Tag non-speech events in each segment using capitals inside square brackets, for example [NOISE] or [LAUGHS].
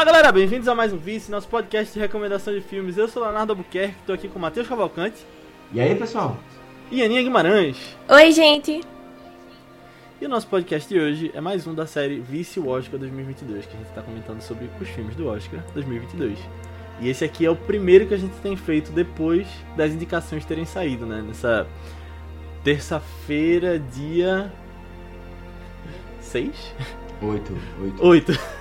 Fala galera, bem-vindos a mais um Vice, nosso podcast de recomendação de filmes. Eu sou Leonardo Albuquerque, estou aqui com o Matheus Cavalcante E aí, pessoal? e Aninha Guimarães. Oi, gente. E o nosso podcast de hoje é mais um da série Vice Oscar 2022, que a gente está comentando sobre os filmes do Oscar 2022. E esse aqui é o primeiro que a gente tem feito depois das indicações terem saído, né? Nessa terça-feira, dia 6? Oito. Oito. 8.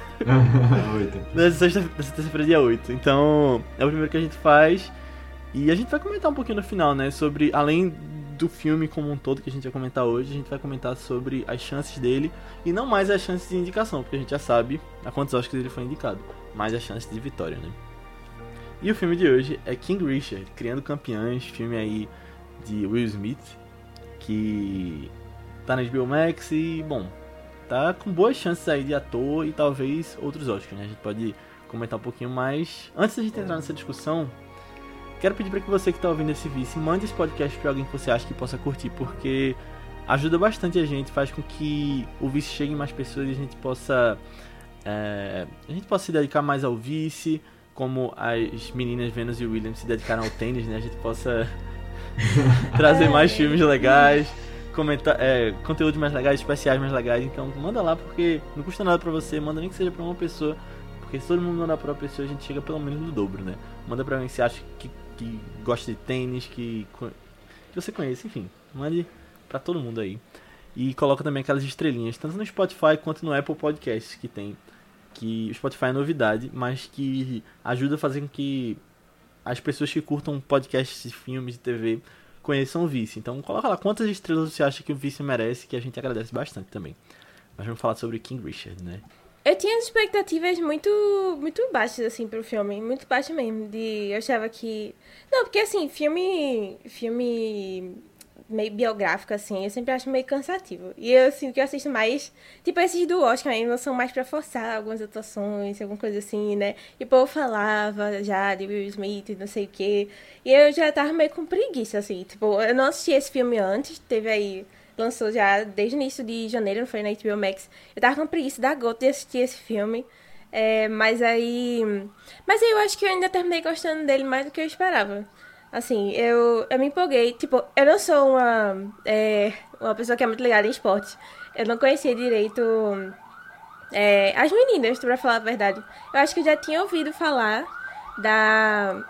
Oito. Nessa sexta- nessa terça-feira, dia 8. Então, é o primeiro que a gente faz. E a gente vai comentar um pouquinho no final, né? Sobre, além do filme como um todo que a gente vai comentar hoje, a gente vai comentar sobre as chances dele. E não mais as chances de indicação, porque a gente já sabe a quantos Oscars ele foi indicado. Mas as chances de vitória, né? E o filme de hoje é King Richard, Criando Campeões, filme aí de Will Smith, que tá na HBO Max e, bom, tá com boas chances aí de ator e talvez outros Oscars, né? A gente pode comentar um pouquinho mais. Antes da gente entrar nessa discussão, quero pedir para que você que tá ouvindo esse vice, mande esse podcast para alguém que você acha que possa curtir, porque ajuda bastante a gente, faz com que o vice chegue em mais pessoas e a gente possa é, a gente possa se dedicar mais ao vice, como as meninas Venus e William se dedicaram ao tênis, né? A gente possa [LAUGHS] trazer mais filmes legais, comentar, é, conteúdos mais legais, especiais mais legais. Então manda lá porque não custa nada pra você, manda nem que seja pra uma pessoa, porque se todo mundo mandar pra uma pessoa a gente chega pelo menos no dobro, né? Manda pra que você acha que, que gosta de tênis, que, que você conhece, enfim, mande pra todo mundo aí. E coloca também aquelas estrelinhas, tanto no Spotify quanto no Apple Podcasts que tem. Que o Spotify é novidade, mas que ajuda a fazer com que as pessoas que curtam podcasts de filmes de TV conheçam o Vice. Então coloca lá quantas estrelas você acha que o Vice merece, que a gente agradece bastante também. Mas vamos falar sobre King Richard, né? Eu tinha expectativas muito, muito baixas, assim, pro filme. Muito baixas mesmo. De, eu achava que... Não, porque, assim, filme... Filme meio biográfico, assim, eu sempre acho meio cansativo. E eu, assim, o que eu assisto mais... Tipo, esses do Oscar mesmo são mais pra forçar algumas atuações, alguma coisa assim, né? E o povo falava já de Will Smith, não sei o quê. E eu já tava meio com preguiça, assim. Tipo, eu não assisti esse filme antes. Teve aí... Lançou já desde o início de janeiro, não foi na HBO Max. Eu tava com preguiça da gota de assistir esse filme. É, mas aí. Mas aí eu acho que eu ainda terminei gostando dele mais do que eu esperava. Assim, eu, eu me empolguei. Tipo, eu não sou uma, é, uma pessoa que é muito ligada em esporte. Eu não conhecia direito é, as meninas, pra falar a verdade. Eu acho que eu já tinha ouvido falar da.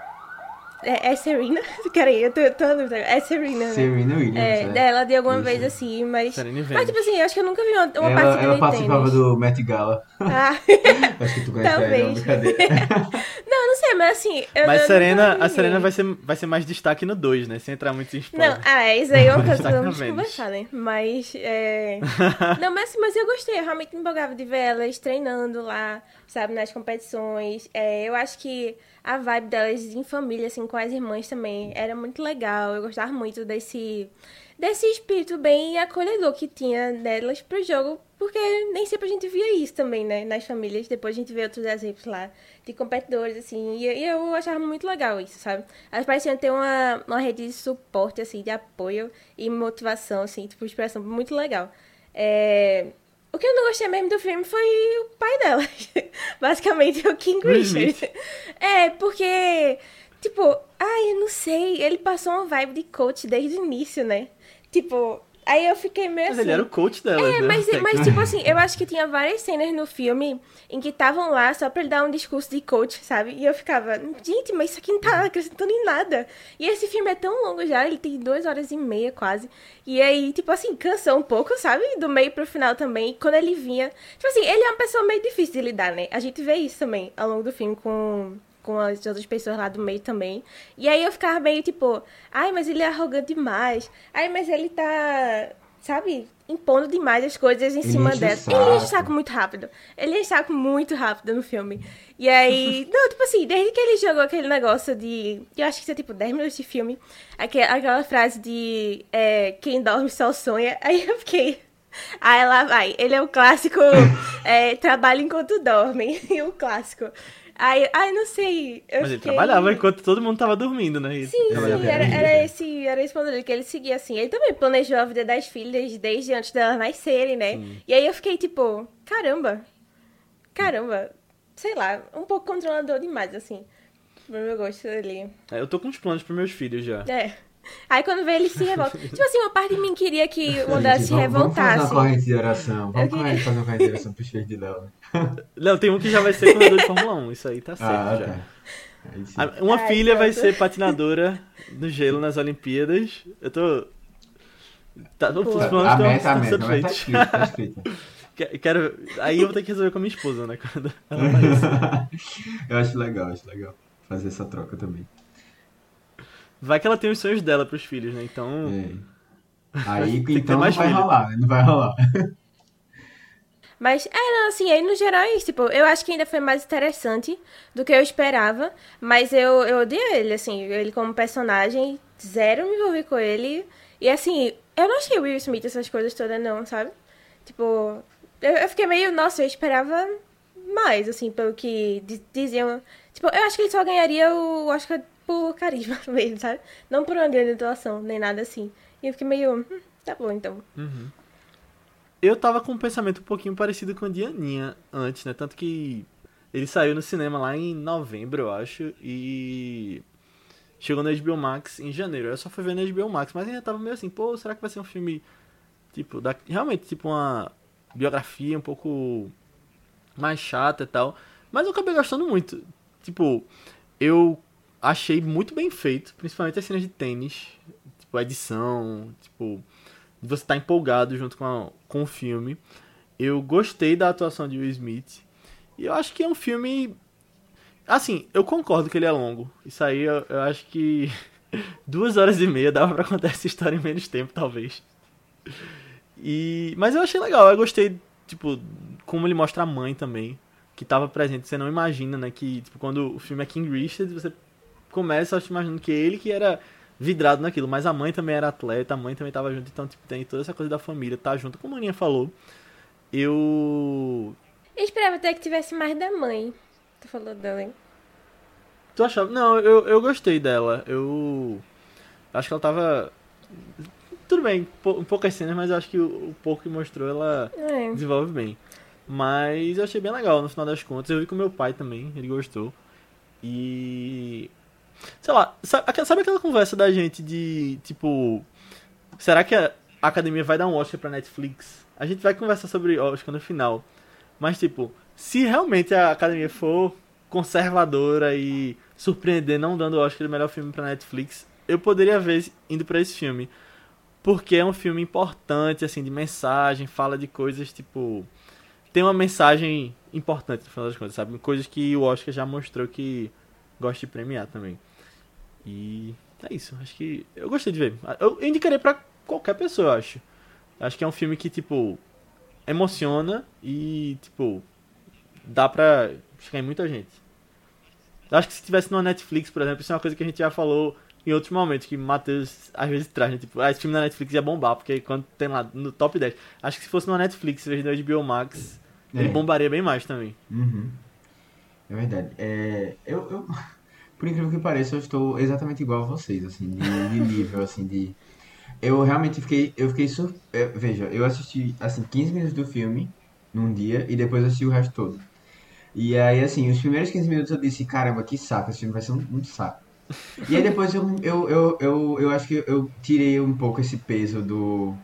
É, é Serena? [LAUGHS] Peraí, eu tô, tô. É Serena, né? Serena Williams. É, é. dela de alguma Isso. vez assim, mas. Serena e Mas, tipo assim, eu acho que eu nunca vi uma, uma ela partida ela participava do Met Gala. Ah, [LAUGHS] Acho que tu conhece ela, Talvez. não, brincadeira. [LAUGHS] não, não sei, mas assim. Eu Mas não- Serena, nunca a. Serena vai ser, vai ser mais destaque no 2, né? Sem entrar muito em spoiler. Não, ah, é, isso aí é uma coisa que vamos conversar, né? Mas, é... Não, mas, mas eu gostei, eu realmente me empolgava de ver elas treinando lá, sabe, nas competições. É, eu acho que a vibe delas em família, assim, com as irmãs também, era muito legal. Eu gostava muito desse, desse espírito bem acolhedor que tinha delas pro jogo, porque nem sempre a gente via isso também, né, nas famílias. Depois a gente vê outros exemplos lá de competidores, assim, e, e eu achava muito legal isso, sabe? Elas pareciam ter uma, uma rede de suporte, assim, de apoio e motivação, assim, tipo, inspiração muito legal. É... O que eu não gostei mesmo do filme foi o pai dela. [LAUGHS] Basicamente, o King Richard. [LAUGHS] É, porque, tipo, ai, eu não sei, ele passou uma vibe de coach desde o início, né? Tipo, aí eu fiquei meio Mas assim. ele era o coach delas, É, né? mas, mas tipo assim, eu acho que tinha várias cenas no filme em que estavam lá só pra ele dar um discurso de coach, sabe? E eu ficava, gente, mas isso aqui não tá acrescentando em nada. E esse filme é tão longo já, ele tem duas horas e meia quase. E aí, tipo assim, cansou um pouco, sabe? Do meio pro final também. E quando ele vinha. Tipo assim, ele é uma pessoa meio difícil de lidar, né? A gente vê isso também ao longo do filme com. Com as outras pessoas lá do meio também. E aí eu ficava meio tipo, ai, mas ele é arrogante demais. Ai, mas ele tá sabe, impondo demais as coisas em Ele cima dela. Ele enche o saco muito rápido. Ele enche o saco muito rápido no filme. E aí, [LAUGHS] não, tipo assim, desde que ele jogou aquele negócio de. Eu acho que isso é tipo 10 minutos de filme. aque- Aquela frase de é, quem dorme só sonha. [LAUGHS] Aí eu fiquei. Aí lá vai. Ele é o clássico [LAUGHS] é, trabalha enquanto dorme. o clássico. Aí, ai, não sei. eu Mas ele fiquei- trabalhava enquanto todo mundo tava dormindo, né? E Sim, sim, era, era esse, era esse modelo que ele seguia, assim. Ele também planejou a vida das filhas desde antes delas nascerem, né? E aí eu fiquei tipo, caramba, caramba, sei lá, um pouco controlador demais, assim. Pro meu gosto dele. É, eu tô com uns planos pros meus filhos já. É. Aí quando vê ele se revolta. [LAUGHS] tipo assim, uma parte de mim queria que o André se vamos- Vamos fazer revoltasse. uma corrente de oração. Vamos queria- fazer uma corrente de oração pros filhos de Léo. [LAUGHS] Não, tem um que já vai ser corredor de Fórmula 1, isso aí tá certo Ah, já. tá. A- Uma Ai, filha vai ser patinadora no gelo nas Olimpíadas. Eu tô. Tá, os Pô. planos A estão meta, a estão meta, tá escrito, [LAUGHS] tá escrito. Quero. Aí eu vou ter que resolver com a minha esposa, né? Quando ela aparecer. [LAUGHS] Eu acho legal, acho legal. Fazer essa troca também. Vai que ela tem os sonhos dela pros filhos, né? Então. É. Aí, então, não vai filho. rolar, né? Não vai rolar. Mas, é, não, assim, aí no geral é isso. Tipo, eu acho que ainda foi mais interessante do que eu esperava. Mas eu, eu odiei ele, assim, ele como personagem, zero me envolvi com ele. E assim, eu não achei o Will Smith essas coisas todas, não, sabe? Tipo, eu, eu fiquei meio, nossa, eu esperava mais, assim, pelo que di- diziam. Tipo, eu acho que ele só ganharia o Oscar por carisma [LAUGHS] mesmo, sabe? Não por uma grande atuação, nem nada assim. E eu fiquei meio, hum, tá bom então. Uhum. Eu tava com um pensamento um pouquinho parecido com o de Aninha antes, né? Tanto que ele saiu no cinema lá em novembro, eu acho, e chegou no HBO Max em janeiro. Eu só fui ver no HBO Max, mas ainda tava meio assim, pô, será que vai ser um filme tipo, da... realmente tipo uma biografia um pouco mais chata e tal. Mas eu acabei gostando muito. Tipo, eu achei muito bem feito, principalmente as cenas de tênis, tipo, a edição, tipo, você estar empolgado junto com, a- com o filme. Eu gostei da atuação de Will Smith. E eu acho que é um filme. Assim, eu concordo que ele é longo. Isso aí eu, eu acho que [LAUGHS] duas horas e meia dava pra contar essa história em menos tempo, talvez. E, mas eu achei legal, eu gostei, tipo, como ele mostra a mãe também, que tava presente. Você não imagina, né? Que, tipo, quando o filme é King Richard, você começa imaginando que ele que era vidrado naquilo, mas a mãe também era atleta, a mãe também tava junto, então, tipo, tem toda essa coisa da família, tá junto, como a Aninha falou. Eu. Eu esperava até que tivesse mais da mãe. Tu falou dela, hein? Tu achava. Não, eu, eu gostei dela. Eu. Acho que ela tava. Tudo bem, pou- poucas cenas, mas eu acho que o, o pouco que mostrou ela É. desenvolve bem. Mas eu achei bem legal no final das contas. Eu vi com meu pai também, ele gostou. E. Sei lá, sabe, sabe aquela conversa da gente de tipo. Será que a academia vai dar um Oscar pra Netflix? A gente vai conversar sobre Oscar no final. Mas, tipo, se realmente a academia for conservadora e surpreender não dando o Oscar de melhor filme pra Netflix, eu poderia ver indo pra esse filme. Porque é um filme importante, assim, de mensagem, fala de coisas, tipo. Tem uma mensagem importante no final das contas, sabe? Coisas que o Oscar já mostrou que gosta de premiar também. E é isso, acho que. Eu gostei de ver. Eu indicaria pra qualquer pessoa, eu acho. Acho que é um filme que, tipo, emociona e, tipo, dá pra chegar em muita gente. Eu acho que se tivesse no Netflix, por exemplo, isso é uma coisa que a gente já falou em outros momentos, que Matheus às vezes traz, né? Tipo, ah, esse filme na Netflix ia bombar, porque quando tem lá no top 10. Acho que se fosse no Netflix, em vez do HBO Max, ele É. bombaria bem mais também. Uhum. É verdade. É, eu, eu, por incrível que pareça, eu estou exatamente igual a vocês, assim, de, de nível, assim, de... Eu realmente fiquei, eu fiquei sur... é, Veja, eu assisti, assim, 15 minutos do filme num dia e depois assisti o resto todo. E aí, assim, os primeiros 15 minutos eu disse, caramba, que saco, esse filme vai ser um, um saco. E aí depois eu, eu, eu, eu, eu acho que eu tirei um pouco esse peso do...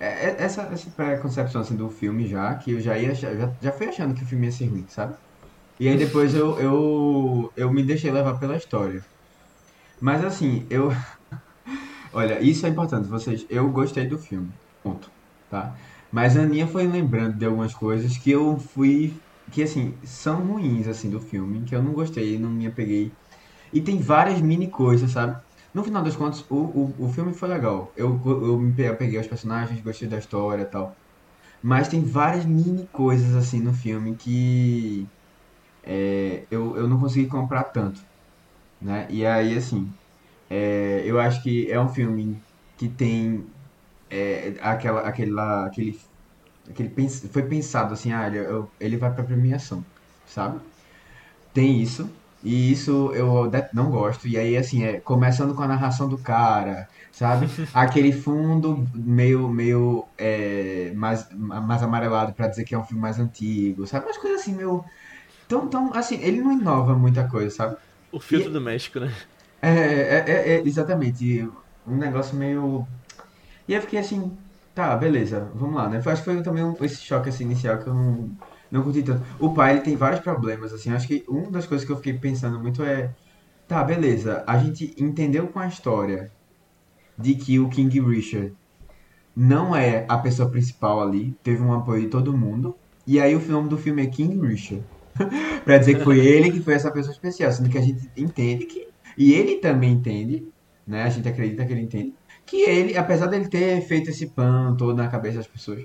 é- é- Essa, essa preconcepção, assim, do filme já, que eu já ia já, já fui achando que o filme ia ser ruim, sabe? E aí depois eu, eu, eu me deixei levar pela história. Mas assim, eu. [LAUGHS] Olha, isso é importante, vocês. Eu gostei do filme. Ponto. Tá? Mas a Aninha foi lembrando de algumas coisas que eu fui. Que assim, são ruins assim do filme, que eu não gostei, não me apeguei. E tem várias mini coisas, sabe? No final das contas, o, o, o filme foi legal. Eu, eu me apeguei aos personagens, gostei da história e tal. Mas tem várias mini coisas assim no filme que é, eu, eu não consegui comprar tanto, né? E aí, assim, é, eu acho que é um filme que tem é, aquela, aquela, aquele, aquele foi pensado assim, ah, ele, ele vai pra premiação, sabe? Tem isso, e isso eu não gosto, e aí, assim, é, começando com a narração do cara, sabe? [LAUGHS] Aquele fundo meio, meio é, mais, mais amarelado pra dizer que é um filme mais antigo, sabe? Umas coisas assim, meio Então, então, assim, ele não inova muita coisa, sabe? O filtro E- do México, né? É, é, é, é, exatamente. Um negócio meio. E eu fiquei assim, tá, beleza, vamos lá, né? Acho que foi também um- esse choque assim, inicial que eu não, não curti tanto. O pai, ele tem vários problemas, assim. Acho que uma das coisas que eu fiquei pensando muito é. Tá, beleza, a gente entendeu com a história de que o King Richard não é a pessoa principal ali, teve um apoio de todo mundo. E aí o nome do filme é King Richard. [LAUGHS] pra dizer que foi ele que foi essa pessoa especial, sendo que a gente entende que. E ele também entende, né? A gente acredita que ele entende. Que ele, apesar dele ter feito esse pano todo na cabeça das pessoas,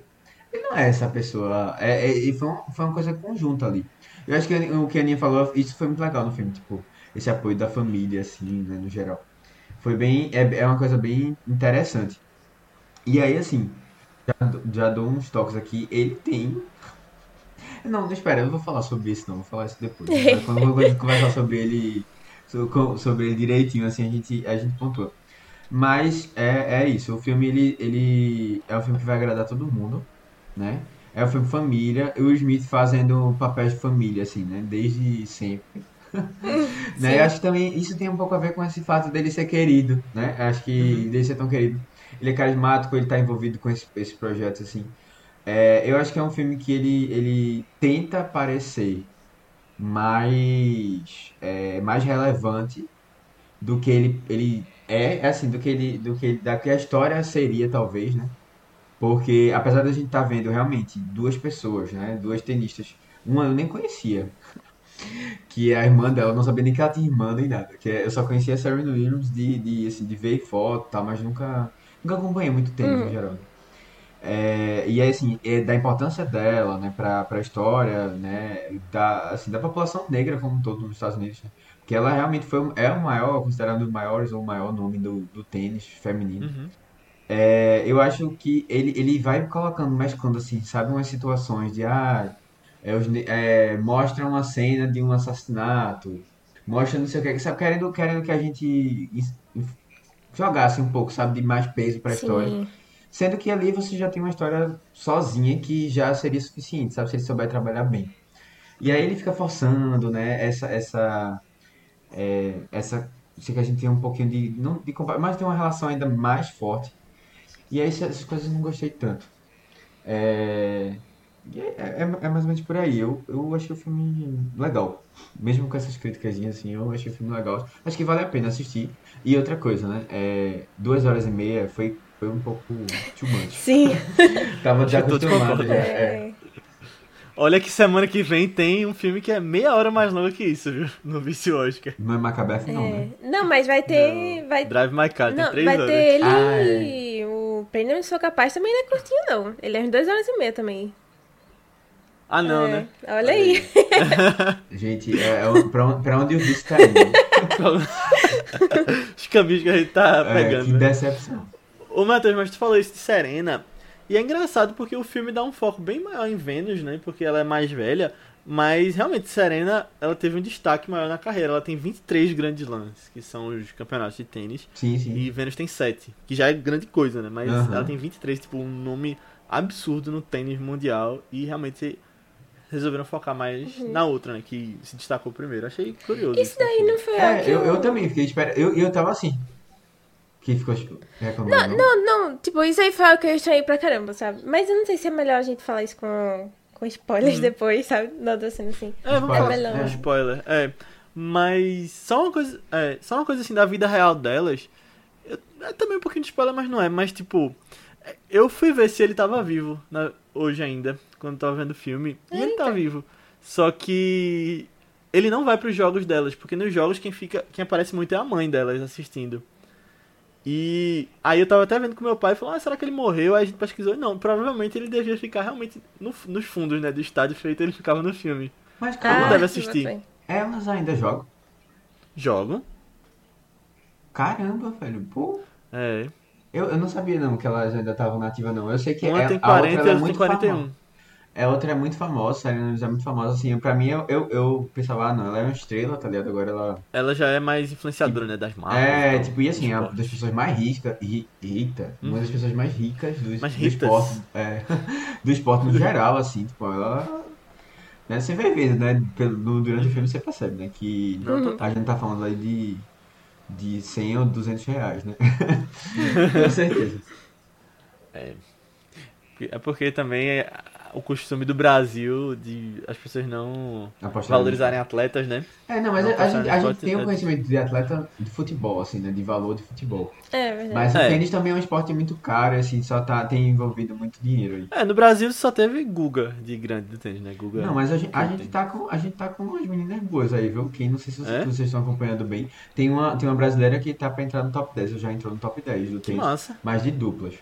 ele não é essa pessoa. É, é- foi, uma, foi uma coisa conjunta ali. Eu acho que o que a Aninha falou, isso foi muito legal no filme, tipo, esse apoio da família, assim, né, no geral. Foi bem. É, é uma coisa bem interessante. E aí, assim, já, já dou uns toques aqui. Ele tem. Não, espera, eu não vou falar sobre isso, não. Vou falar isso depois. [LAUGHS] Quando eu vou conversar sobre ele, so- sobre ele direitinho, assim, a gente, a gente pontua. Mas é, é isso. O filme, ele, ele é um filme que vai agradar todo mundo, né? É um filme família. E o Smith fazendo papéis de família, assim, né? Desde sempre. [LAUGHS] né? Eu acho que também isso tem um pouco a ver com esse fato dele ser querido, né? Acho que dele ser tão querido. Ele é carismático, ele tá envolvido com esse, esse projeto, assim. É, eu acho que é um filme que ele, ele tenta parecer mais, é, mais relevante do que ele, ele é, assim, do que ele, do que, da que a história seria, talvez, né? Porque, apesar da gente estar vendo realmente duas pessoas, né? Duas tenistas. Uma eu nem conhecia. [LAUGHS] Que é a irmã dela, eu não sabia nem que ela tinha irmã nem nada. Que é- eu só conhecia a Serena Williams de, de, assim, de ver foto e tal, mas nunca, nunca acompanhei muito tênis no geral. É, e aí, assim, é da importância dela, né, pra, pra história, né, da, assim, da população negra como um todo nos Estados Unidos, né? Porque ela realmente foi, o- é o maior, considerado um dos maiores ou o maior nome do, do tênis feminino. Uhum. É, eu acho que ele, ele vai colocando, mesclando assim, sabe, umas situações de, ah, é, é, mostra uma cena de um assassinato, mostra não sei o que, sabe, querendo, querendo que a gente jogasse um pouco, sabe, de mais peso pra história. Sendo que ali você já tem uma história sozinha que já seria suficiente, sabe, se ele souber trabalhar bem. E aí ele fica forçando, né, essa, essa, é, essa, sei que a gente tem um pouquinho de, não de mas tem uma relação ainda mais forte. E aí essas coisas eu não gostei tanto. É, e é, é- é mais ou menos por aí. Eu, eu achei o filme legal. Mesmo com essas críticas assim, eu achei o filme legal. Acho que vale a pena assistir. E outra coisa, né? É, duas horas e meia foi, foi um pouco too much. [LAUGHS] Sim. [LAUGHS] Tava já acostumado. Já, é. É. Olha que semana que vem tem um filme que é meia hora mais longo que isso, viu? No Vício Oscar. Não é Macabeth, não, É. né? Não, mas vai ter. Vai, Drive My Car, tem não, três vai horas. ter ele. Ah, O Prêmio Eu Sou Capaz também não é curtinho, não. Ele é uns duas horas e meia também. Ah, não, É, né? Olha aí. [LAUGHS] Gente, é, é pra, onde- pra onde o vício tá indo? Os caminhos que a gente tá É, pegando. que né? decepção. Ô, Matheus, mas tu falou isso de Serena. E é engraçado porque o filme dá um foco bem maior em Vênus, né? Porque ela é mais velha. Mas realmente, Serena, ela teve um destaque maior na carreira. Ela tem 23 grandes lances, que são os campeonatos de tênis. Sim, sim. E Vênus tem 7, que já é grande coisa, né? Mas Aham. ela tem 23, tipo, um nome absurdo no tênis mundial. E realmente resolveram focar mais na outra, né? Que se destacou primeiro. Achei curioso. Isso daí não foi É, eu, eu também fiquei esperando. Eu, eu tava assim. Que ficou reclamando. Não, não, tipo, isso aí foi o que eu estranhei pra caramba, sabe? Mas eu não sei se é melhor a gente falar isso com, com spoilers Uhum. depois, sabe? Não tô sendo assim. É, vamos Spoiler. falar É. spoiler. É. Mas só uma coisa. É, só uma coisa assim da vida real delas. eu- é também um pouquinho de spoiler, mas não é. Mas tipo. Eu fui ver se ele tava vivo na- hoje ainda, quando tava vendo o filme. E ele tá Eita. vivo. Só que. Ele não vai pros jogos delas, porque nos jogos quem fica. Quem aparece muito é a mãe delas assistindo. E aí eu tava até vendo com meu pai e falou, ah, será que ele morreu? Aí a gente pesquisou, e não, provavelmente ele devia ficar realmente no- nos fundos, né, do estádio feito ele ficava no filme. Mas Ah, calma, deve assistir. elas ainda jogam. Jogam. Caramba, velho. Pô. É. Eu, eu não sabia não que elas ainda estavam nativas, não. Eu sei que Uma é, tem a outra 40 e ela é tem muito 41. famosa. É, a outra é muito famosa, Serena Williams é muito famosa, assim. Pra mim, eu, eu, eu pensava, ah, não, ela é uma estrela, tá ligado? Agora ela. Ela já é mais influenciadora, né, das marcas. É, então, tipo, e assim, é uma das pessoas mais ricas, ri, rica, uma das pessoas mais ricas do, Mais do esporte, é, [LAUGHS] do esporte no geral, assim, tipo, ela Né? Você vai vendo, né? Pelo, no- durante o filme você percebe, né? Que Não, tô- a gente tá falando aí de, de 100 ou 200 reais, né? [LAUGHS] Com certeza. É porque também é o costume do Brasil de as pessoas não Apostar valorizarem atletas, né? É, não, mas Não a, a gente, a gente tem um é- conhecimento de atleta de futebol, assim, né? De valor de futebol. É verdade. Mas o É. tênis também é um esporte muito caro, assim, só tá, tem envolvido muito dinheiro aí. É, no Brasil só teve Guga de grande do tênis, né? Guga. Não, mas a gente, a gente, tá com, a gente tá com umas meninas boas aí, viu? Quem não sei se vocês, É? vocês estão acompanhando bem. Tem uma, tem uma brasileira que tá pra entrar no top 10, ou já entrou no top 10 do Que tênis, massa. mas de duplas.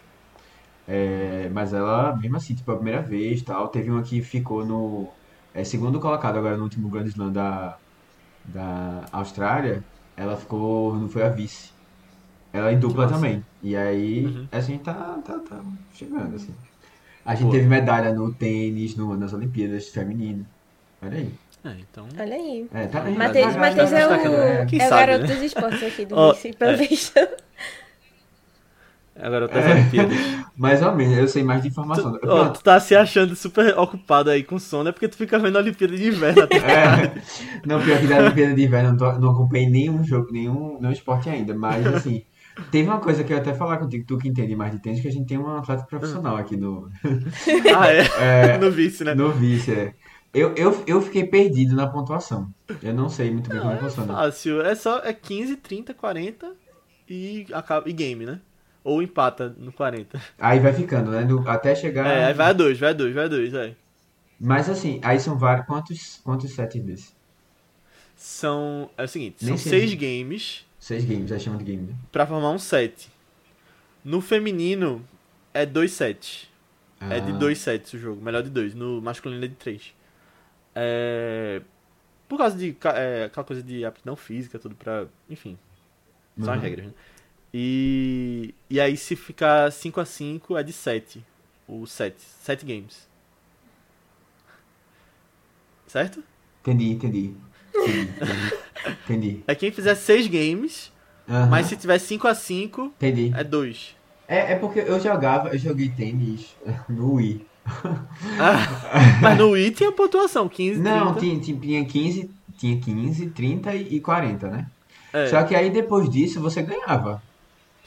É, mas ela, mesmo assim, tipo, a primeira vez tal, teve uma que ficou no é, segundo colocado agora no último Grand Slam da, da Austrália, ela ficou, não foi a vice. Ela em dupla massa. também. E aí, Uhum. a gente tá, tá, tá chegando, assim. A gente Pô. teve medalha no tênis, no, nas Olimpíadas feminino. Olha aí. É, então. Olha aí. É, tá, Matheus, tá- tá- Matheus é o? Quem é o sabe, garoto né? dos esportes aqui do Ó, Vice, pelo é. visto. Agora outras Olimpíadas. [LAUGHS] Mais ou menos, eu sei mais de informação. Tu, ó, tu tá se achando super ocupado aí com sono, é porque tu fica vendo a Olimpíada de Inverno até É, [LAUGHS] não, pior que da Olimpíada de Inverno, não, tô- não acompanhei nenhum jogo, nenhum, nenhum esporte ainda, mas assim, [LAUGHS] teve uma coisa que eu ia até falar contigo, tu que entende mais de tênis, que a gente tem um atleta profissional aqui no, Ah, é? é, No vice, né? no vice. É. Eu, eu, eu fiquei perdido na pontuação. Eu não sei muito bem como é que funciona. Fácil. É só é 15, 30, 40 e, acaba, e game, né? Ou empata no 40. Aí vai ficando, né? do- até chegar. É, aí vai a 2, vai a 2, vai a 2, vai. Mas assim, aí são vários. Quantos, quantos sets desses? São. É o seguinte, Nem são sei. 6 games Seis games, aí chama de game, né? pra formar um set. No feminino é 2 sets. É de Ah, 2 sets o jogo, melhor de 2. No masculino é de 3. É. Por causa de é, aquela coisa de aptidão física, tudo pra. Enfim, são as Uhum. regras, né? E. E aí se ficar 5 a 5 é de 7. O set. 7 games. Certo? Entendi, entendi. Entendi. entendi. [LAUGHS] É quem fizer 6 games, Aham, mas se tiver 5 a 5 Entendi. é 2. É, é porque eu jogava, eu joguei tênis no Wii. Mas no Wii tinha pontuação, 15, Não, 30. tinha, tinha, tinha 15, tinha 15, 30 e e 40, né? É. Só que aí depois disso você ganhava.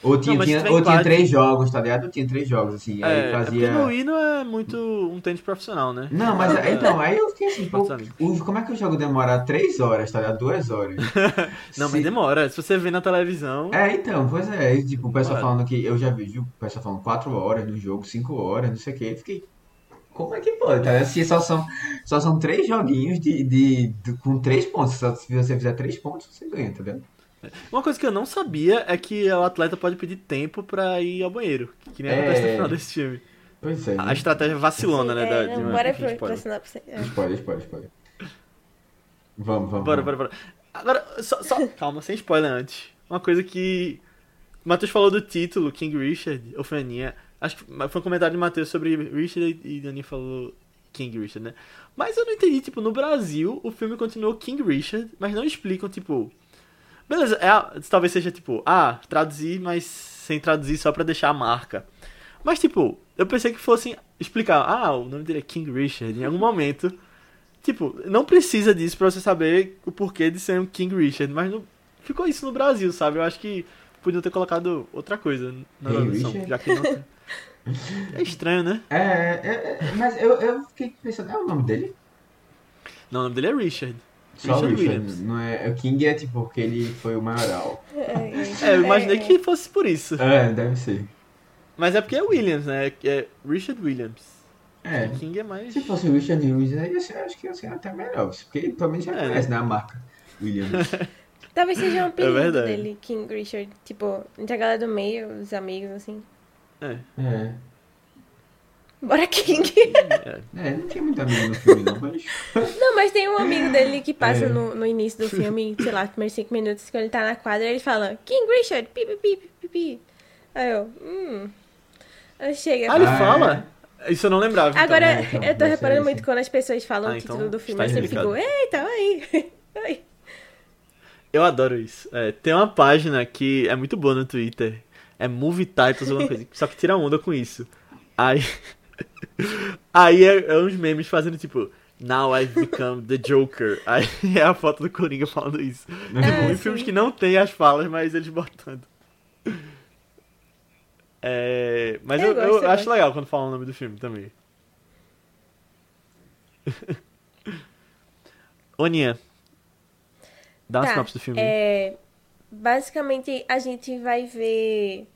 Ou tinha, se tinha- ou tinha três jogos, tá ligado? Ou tinha três jogos, assim. aí É, é porque fazia. no Wii não é muito um tênis profissional, né? Não, mas É. [LAUGHS] então, aí eu fiquei assim, pô, como é que o jogo demora três horas, tá ligado? Duas horas. [LAUGHS] Não, Se- mas demora. Se você vê na televisão. É, então, pois é, e, tipo, o pessoal Demora. falando que, eu já vi, o pessoal falando quatro horas no jogo, cinco horas, não sei o que, eu fiquei, como é que pode, tá ligado? Se só são, só são três joguinhos de, de, de- com três pontos, só se você fizer três pontos, você ganha, tá ligado? Uma coisa que eu não sabia é que o atleta pode pedir tempo pra ir ao banheiro. Que nem É. acontece no final desse filme. Pois é, A né? estratégia vacilona, né? É, Da, não, de bora enfim, pro spoiler. pra sinopse. É. Spoiler, spoiler, spoiler. Vamos, vamos. Bora, vamos. bora, bora. Agora, só, só- [LAUGHS] calma, sem spoiler antes. Uma coisa que. O Matheus falou do título, King Richard, ou foi a Aninha. Acho que foi um comentário de Matheus sobre Richard e Aninha falou King Richard, né? Mas eu não entendi, tipo, no Brasil o filme continuou King Richard, mas não explicam, tipo. Beleza, é talvez seja tipo, ah, traduzir, mas sem traduzir só pra deixar a marca. Mas, tipo, eu pensei que fossem explicar, ah, o nome dele é King Richard, em algum momento. Tipo, não precisa disso pra você saber o porquê de ser um King Richard, mas não, ficou isso no Brasil, sabe? Eu acho que podiam ter colocado outra coisa na tradução, já que não tem. [LAUGHS] É estranho, né? É, é, é, mas eu, eu fiquei pensando, é o nome dele? Não, o nome dele é Richard. Só Richard Richard, Williams. não é, o King é tipo porque ele foi o maioral. É, eu imaginei É, que fosse por isso. É, deve ser. Mas é porque é Williams, né? É Richard Williams. É. King é mais. Se fosse o Richard Williams, aí eu acho que ia ser até melhor. Porque pelo menos já É, conhece, né, a marca Williams. [LAUGHS] Talvez seja um apelido verdade. dele, King Richard. Tipo, entre a galera do meio, os amigos, assim. É. É. Bora, King! [LAUGHS] É, não tinha muito amigo no filme, não, mas. Não, mas tem um amigo dele que passa É. no, no início do filme, sei lá, os primeiros cinco minutos, quando ele tá na quadra, ele fala King Richard, pi, pi, pi, pi, pi. Aí eu, hum. Aí chega. Ah, ele Ah, fala? Isso eu não lembrava. então. Agora, é, então, eu tô reparando isso. muito quando as pessoas falam Ah, o então título do filme, está eu sempre fico, eita, aí. [LAUGHS] aí. Eu adoro isso. É, tem uma página que é muito boa no Twitter. É Movie Titles alguma coisa. Só que tira onda com isso. Aí. Aí é, é uns memes fazendo tipo. Now I've become the Joker. Aí [LAUGHS] é a foto do Coringa falando isso. É, em sim. filmes que não tem as falas, mas eles botando. É, mas Eu eu, eu acho legal quando falam o nome do filme também. [LAUGHS] Oninha. Dá uma Tá, sinopse do filme. É, basicamente, a gente vai ver.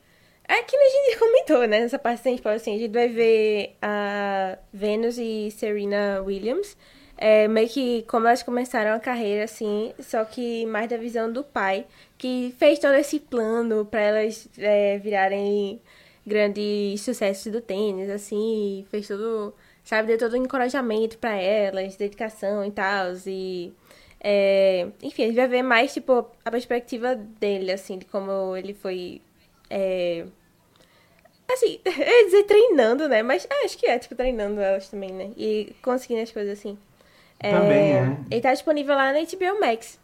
É que a gente [LAUGHS] comentou, né? Nessa parte spoiler, assim, a gente vai ver a Venus e Serena Williams. É, meio que como elas começaram a carreira, assim, só que mais da visão do pai, que fez todo esse plano pra elas é, virarem grandes sucessos do tênis, assim, fez todo, sabe, deu todo um encorajamento pra elas, dedicação e tal, e é, enfim, a gente vai ver mais, tipo, a perspectiva dele, assim, de como ele foi. É, assim, [LAUGHS] eu ia dizer treinando, né? Mas é, acho que é, tipo, treinando elas também, né? E conseguindo as coisas assim. Também é. Ele tá disponível lá na HBO Max.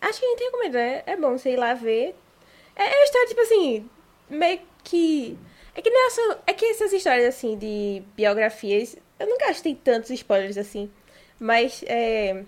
Acho que a gente recomenda, né? É bom você ir lá ver. É, é uma história, tipo assim, meio que. É que nessa. É que essas histórias, assim, de biografias, eu que tem tantos spoilers assim. Mas é.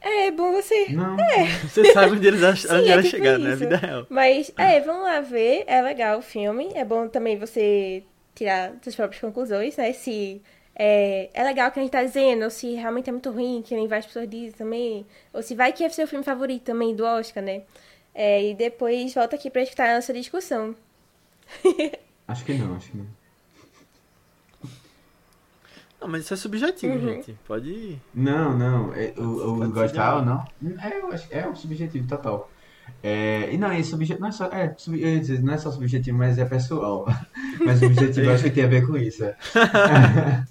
É bom você. Não. [LAUGHS] Você sabe onde eles ach- [LAUGHS] Sim, onde é ela tipo chegar, né? A isso. vida real. Mas, é, vamos lá ver. É legal o filme. É bom também você tirar suas próprias conclusões, né? Se é, é legal o que a gente tá dizendo, ou se realmente é muito ruim, que nem várias pessoas dizem também. Ou se vai que é seu filme favorito também do Oscar, né? É, e depois volta aqui pra escutar a nossa discussão. [LAUGHS] Acho que não, acho que não. Não, mas isso é subjetivo, Uhum. gente. Pode. Não, não. É, o o gostar ou não? É, eu acho, é um subjetivo total. É, e não, é subjetivo, não é só, é, sub- eu ia dizer, não é só subjetivo, mas é pessoal. [LAUGHS] Mas subjetivo eu acho que tem a ver com isso. é. [LAUGHS]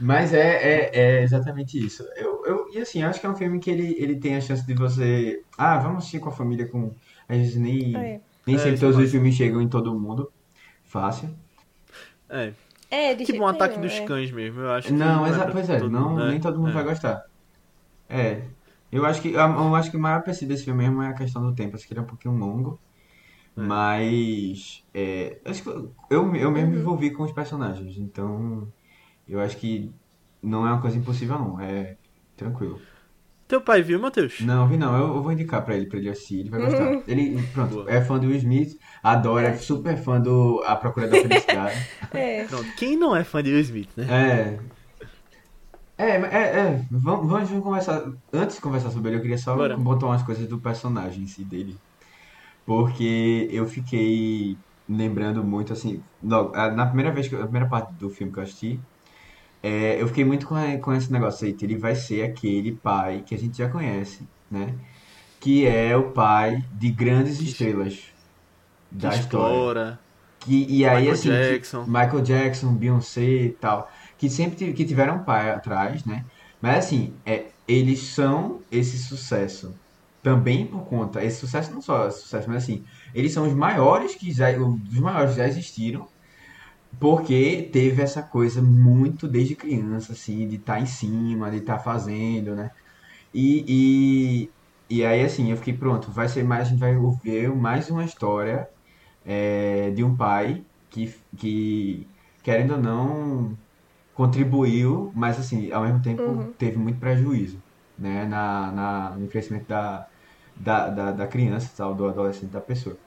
Mas é, é, é exatamente isso. Eu, eu, e assim, eu acho que é um filme que ele, ele tem a chance de você. Ah, vamos assistir com a família com. Às vezes nem, É. nem É, sempre todos os filmes chegam em todo mundo. Fácil. É. É, de Tipo jeito um ataque nenhum, dos é. cães mesmo, eu acho que. Não, é pra pois é, todo não, mundo, né? nem todo mundo É. vai gostar. É. Eu acho que, eu acho que o maior PC desse filme mesmo é a questão do tempo. Acho que ele é um pouquinho longo. É. Mas. é, acho que eu, eu, eu mesmo me Uhum. envolvi com os personagens. Então. Eu acho que não é uma coisa impossível, não. É tranquilo. Teu pai viu, Matheus? Não, vi não. Eu, eu vou indicar pra ele, pra ele assistir. Ele vai gostar. Ele, pronto, Boa. é fã do Will Smith, adora, é super fã do A Procura da Felicidade. [LAUGHS] É. Pronto. Quem não é fã de Will Smith, né? É. É, é, é. Vamos, vamos conversar. Antes de conversar sobre ele, eu queria só Bora. botar umas coisas do personagem em si dele. Porque eu fiquei lembrando muito, assim. Logo, na primeira vez que eu- a primeira parte do filme que eu assisti, é, eu fiquei muito com, com esse negócio aí. que Ele vai ser aquele pai que a gente já conhece, né? Que é o pai de grandes estrelas da que história. Que, e aí, Michael assim, que- Jackson. Michael Jackson, Beyoncé e tal, que sempre que tiveram um pai atrás, né? Mas assim, é, eles são esse sucesso também por conta, esse sucesso não só sucesso, mas assim, eles são os maiores que já, os maiores que já existiram, porque teve essa coisa muito desde criança, assim, de estar em cima, de estar fazendo, né? E, e, e aí, assim, eu fiquei pronto, vai ser mais, a gente vai ver mais uma história é, de um pai que, que, querendo ou não, contribuiu, mas assim, ao mesmo tempo Uhum. teve muito prejuízo, né, na, na, no crescimento da, da, da, da criança, tal, do adolescente, da pessoa.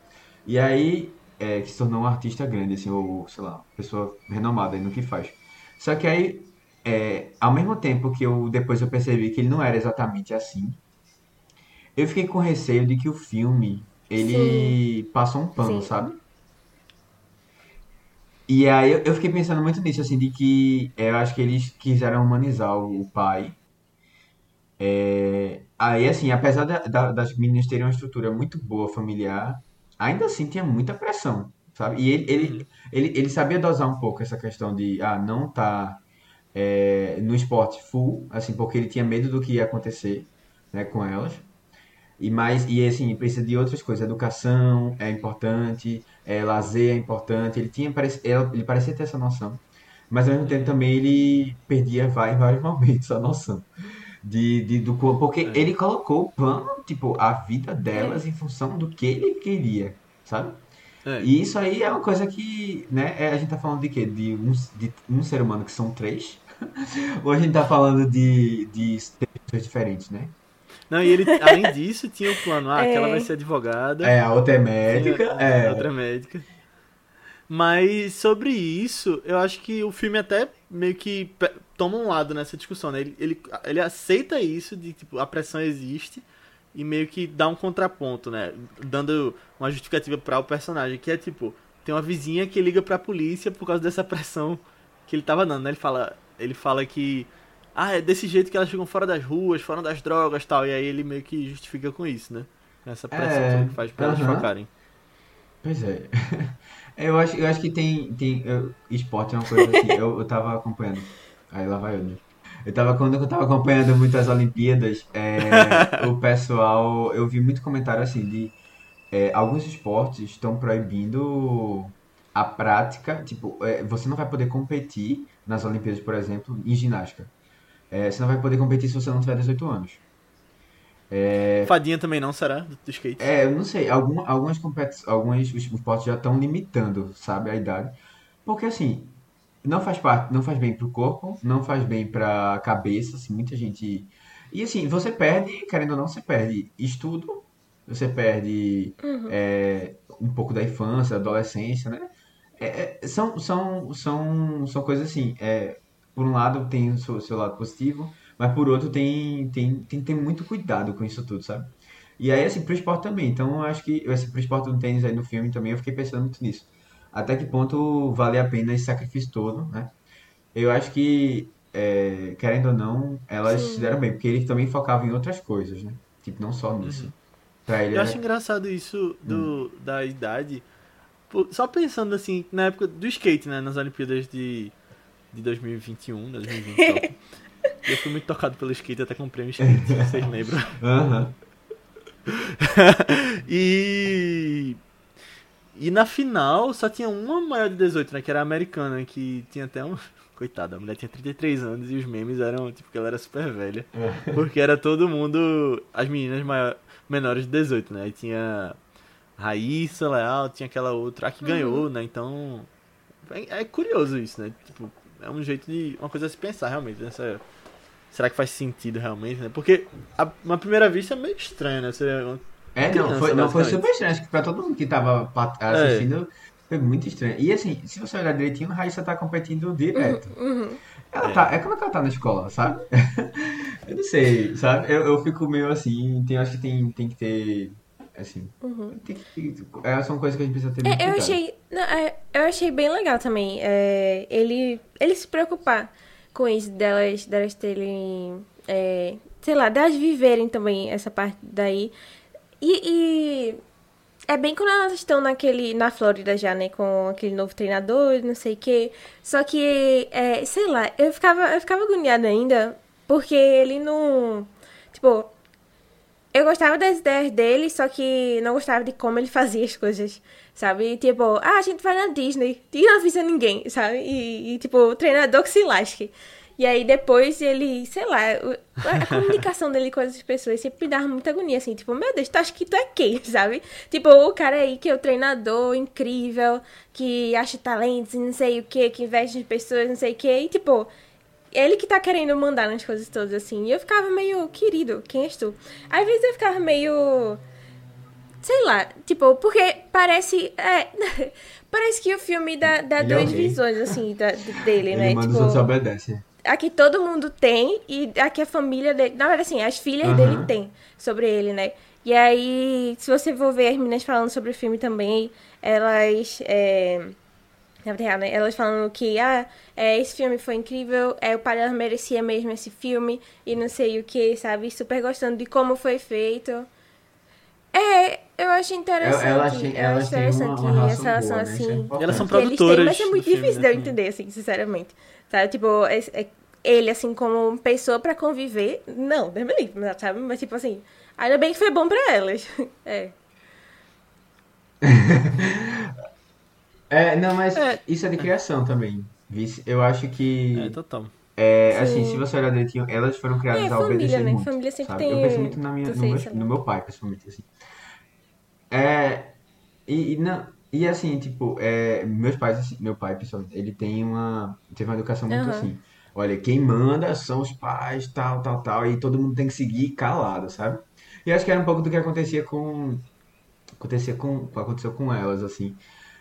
E aí, é, que se tornou um artista grande, assim, ou, sei lá, pessoa renomada no que faz. Só que aí, é, ao mesmo tempo que eu, depois eu percebi que ele não era exatamente assim, eu fiquei com receio de que o filme, ele passou um pano, Sim. sabe? E aí eu, eu fiquei pensando muito nisso, assim, de que é, eu acho que eles quiseram humanizar o, o pai. É, aí, assim, apesar da- da- das meninas terem uma estrutura muito boa familiar, ainda assim tinha muita pressão, sabe? E ele, ele, ele, ele sabia dosar um pouco essa questão de, ah, não tá é, no esporte full, assim, porque ele tinha medo do que ia acontecer, né, com elas. E mais, e assim, precisa de outras coisas. Educação é importante, é, lazer é importante. Ele tinha, ele parecia ter essa noção. Mas ao mesmo tempo também ele perdia vai- em vários momentos a noção. De, de, do, porque É. ele colocou o plano, tipo, a vida delas em função do que ele queria, sabe? É. E isso aí é uma coisa que, né, é- a gente tá falando de quê? De um, de um ser humano que são três, [LAUGHS] Hoje a gente tá falando de, de pessoas diferentes, né? Não, e ele, além disso, tinha o plano, ah, É. aquela vai ser advogada. É, a outra é médica. Tinha É. a Outra médica. Mas sobre isso, eu acho que o filme até meio que toma um lado nessa discussão, né? Ele, ele, ele aceita isso, de tipo, a pressão existe, e meio que dá um contraponto, né? Dando uma justificativa para o personagem, que é tipo, tem uma vizinha que liga pra polícia por causa dessa pressão que ele tava dando, né? Ele fala, ele fala que ah, é desse jeito que elas ficam fora das ruas, fora das drogas tal, e aí ele meio que justifica com isso, né? Essa pressão É, que faz pra elas aham. focarem. Pois é. [LAUGHS] Eu acho, eu acho que tem. tem eu- esporte é uma coisa assim. Eu, eu tava acompanhando. Aí lá vai eu, né? Eu tava, quando eu tava acompanhando muito as Olimpíadas, é, [LAUGHS] o pessoal. Eu vi muito comentário assim de. é, alguns esportes estão proibindo a prática. Tipo, é, você não vai poder competir nas Olimpíadas, por exemplo, em ginástica. É, você não vai poder competir se você não tiver 18 anos. Fadinha também não, será? Do, do skate? É, eu não sei, algum, algumas competições, alguns esportes já estão limitando, sabe, a idade. Porque assim, não faz parte, não faz bem pro corpo, não faz bem pra cabeça, assim, muita gente. E assim, você perde, querendo ou não, você perde estudo, você perde é, um pouco da infância, da adolescência, né? É, é, são, são, são, são coisas assim, é, por um lado tem o seu, seu lado positivo, mas por outro tem, tem, tem que ter muito cuidado com isso tudo, sabe? E aí, assim, pro esporte também. Então, eu acho que, assim, pro esporte do tênis aí no filme também, eu fiquei pensando muito nisso. Até que ponto vale a pena esse sacrifício todo, né? Eu acho que, é, querendo ou não, elas Sim. se deram bem, porque ele também focava em outras coisas, né? Tipo, não só nisso. Pra ele, Eu era- acho engraçado isso do, Hum. da idade. Só pensando assim, na época do skate, né? Nas Olimpíadas de, de 2021, 2020 e tal. [LAUGHS] Eu fui muito tocado pelo skate, até comprei um skate, vocês [LAUGHS] lembram? Aham. [LAUGHS] e. E na final só tinha uma maior de 18, né? Que era a americana, que tinha até um. [LAUGHS] Coitada, a mulher tinha 33 anos e os memes eram tipo que ela era super velha. [LAUGHS] Porque era todo mundo. As meninas maior, menores de 18, né? Aí tinha Raíssa, Leal, tinha aquela outra. A que ganhou, né? Então. É, é curioso isso, né? Tipo, é um jeito de. Uma coisa a se pensar realmente. Nessa, será que faz sentido realmente, né? Porque a, uma primeira vista é meio estranho, né? Você, É, não, Criança, foi, não, foi super estranho. Acho que pra todo mundo que tava pa- assistindo, foi muito estranho. E assim, se você olhar direitinho, a Raíssa tá competindo direto. Uhum. Ela É. tá, é como é que ela tá na escola, sabe? [LAUGHS] eu não sei, sabe? Eu, eu fico meio assim, tem, acho que tem, tem que ter, assim, tem que, é, são coisas que a gente precisa ter muito É, eu cuidado. achei, não, é, eu achei bem legal também. é, ele, ele se preocupar com isso delas, delas terem, é, sei lá, delas viverem também essa parte daí. E, e é bem quando elas estão naquele, na Flórida já, né, com aquele novo treinador, não sei o quê. Só que, é, sei lá, eu ficava, eu ficava agoniada ainda, porque ele não, tipo, eu gostava das ideias dele, só que não gostava de como ele [LAUGHS] fazia as coisas, sabe? E, tipo, ah, a gente vai na Disney e não avisa ninguém, sabe? E, e, tipo, o treinador que se lasque. E aí depois ele, sei lá, a [LAUGHS] comunicação dele com as pessoas sempre me dava muita agonia, assim, tipo, meu Deus, tu acha que tu é quem, [LAUGHS] sabe? Tipo, o cara aí que é o treinador incrível, que acha talentos e não sei o que, que investe em pessoas, não sei o que, e tipo, ele que tá querendo mandar nas coisas todas, assim. E eu ficava meio, querido, quem és tu? Às vezes eu ficava meio. Sei lá, tipo, porque parece. É, [LAUGHS] parece que o filme dá, dá é duas visões, assim, da, dele, né? Ele manda os tipo, outros obedecem. Aqui todo mundo tem e aqui a família dele. Na verdade, assim, as filhas Aham. dele têm sobre ele, né? E aí, se você for ver as meninas falando sobre o filme também, elas. É, na real, né? Elas falando que, ah, é, esse filme foi incrível, é, o pai dela merecia mesmo esse filme e não sei o que, sabe? Super gostando de como foi feito. É, eu acho interessante. Ela- elas têm- eu elas acho têm uma- interessante uma relação essa relação boa, né? Isso é assim. Elas são eles têm, produtoras mas é muito filme, difícil né, de eu também. entender, assim, sinceramente. Sabe? Tipo, esse- é- ele, assim, como pessoa pra conviver, não, Deus me livre, sabe? Mas, tipo assim, ainda bem que foi bom pra elas. [LAUGHS] É. [LAUGHS] É, não, mas É. isso é de criação também. Eu acho que, É, total. é, assim, Sim. se você olhar direitinho, elas foram criadas É, a família, obedecer né? muito, Família sempre sabe? tem Eu penso muito na minha, no, meu, no meu pai, principalmente, assim. É, e, e não, e assim, tipo, é, meus pais, assim, meu pai, pessoalmente, ele tem uma, teve uma educação muito Aham. assim, olha, quem manda são os pais, tal, tal, tal, e todo mundo tem que seguir calado, sabe? E acho que era um pouco do que acontecia com acontecia com aconteceu com elas assim,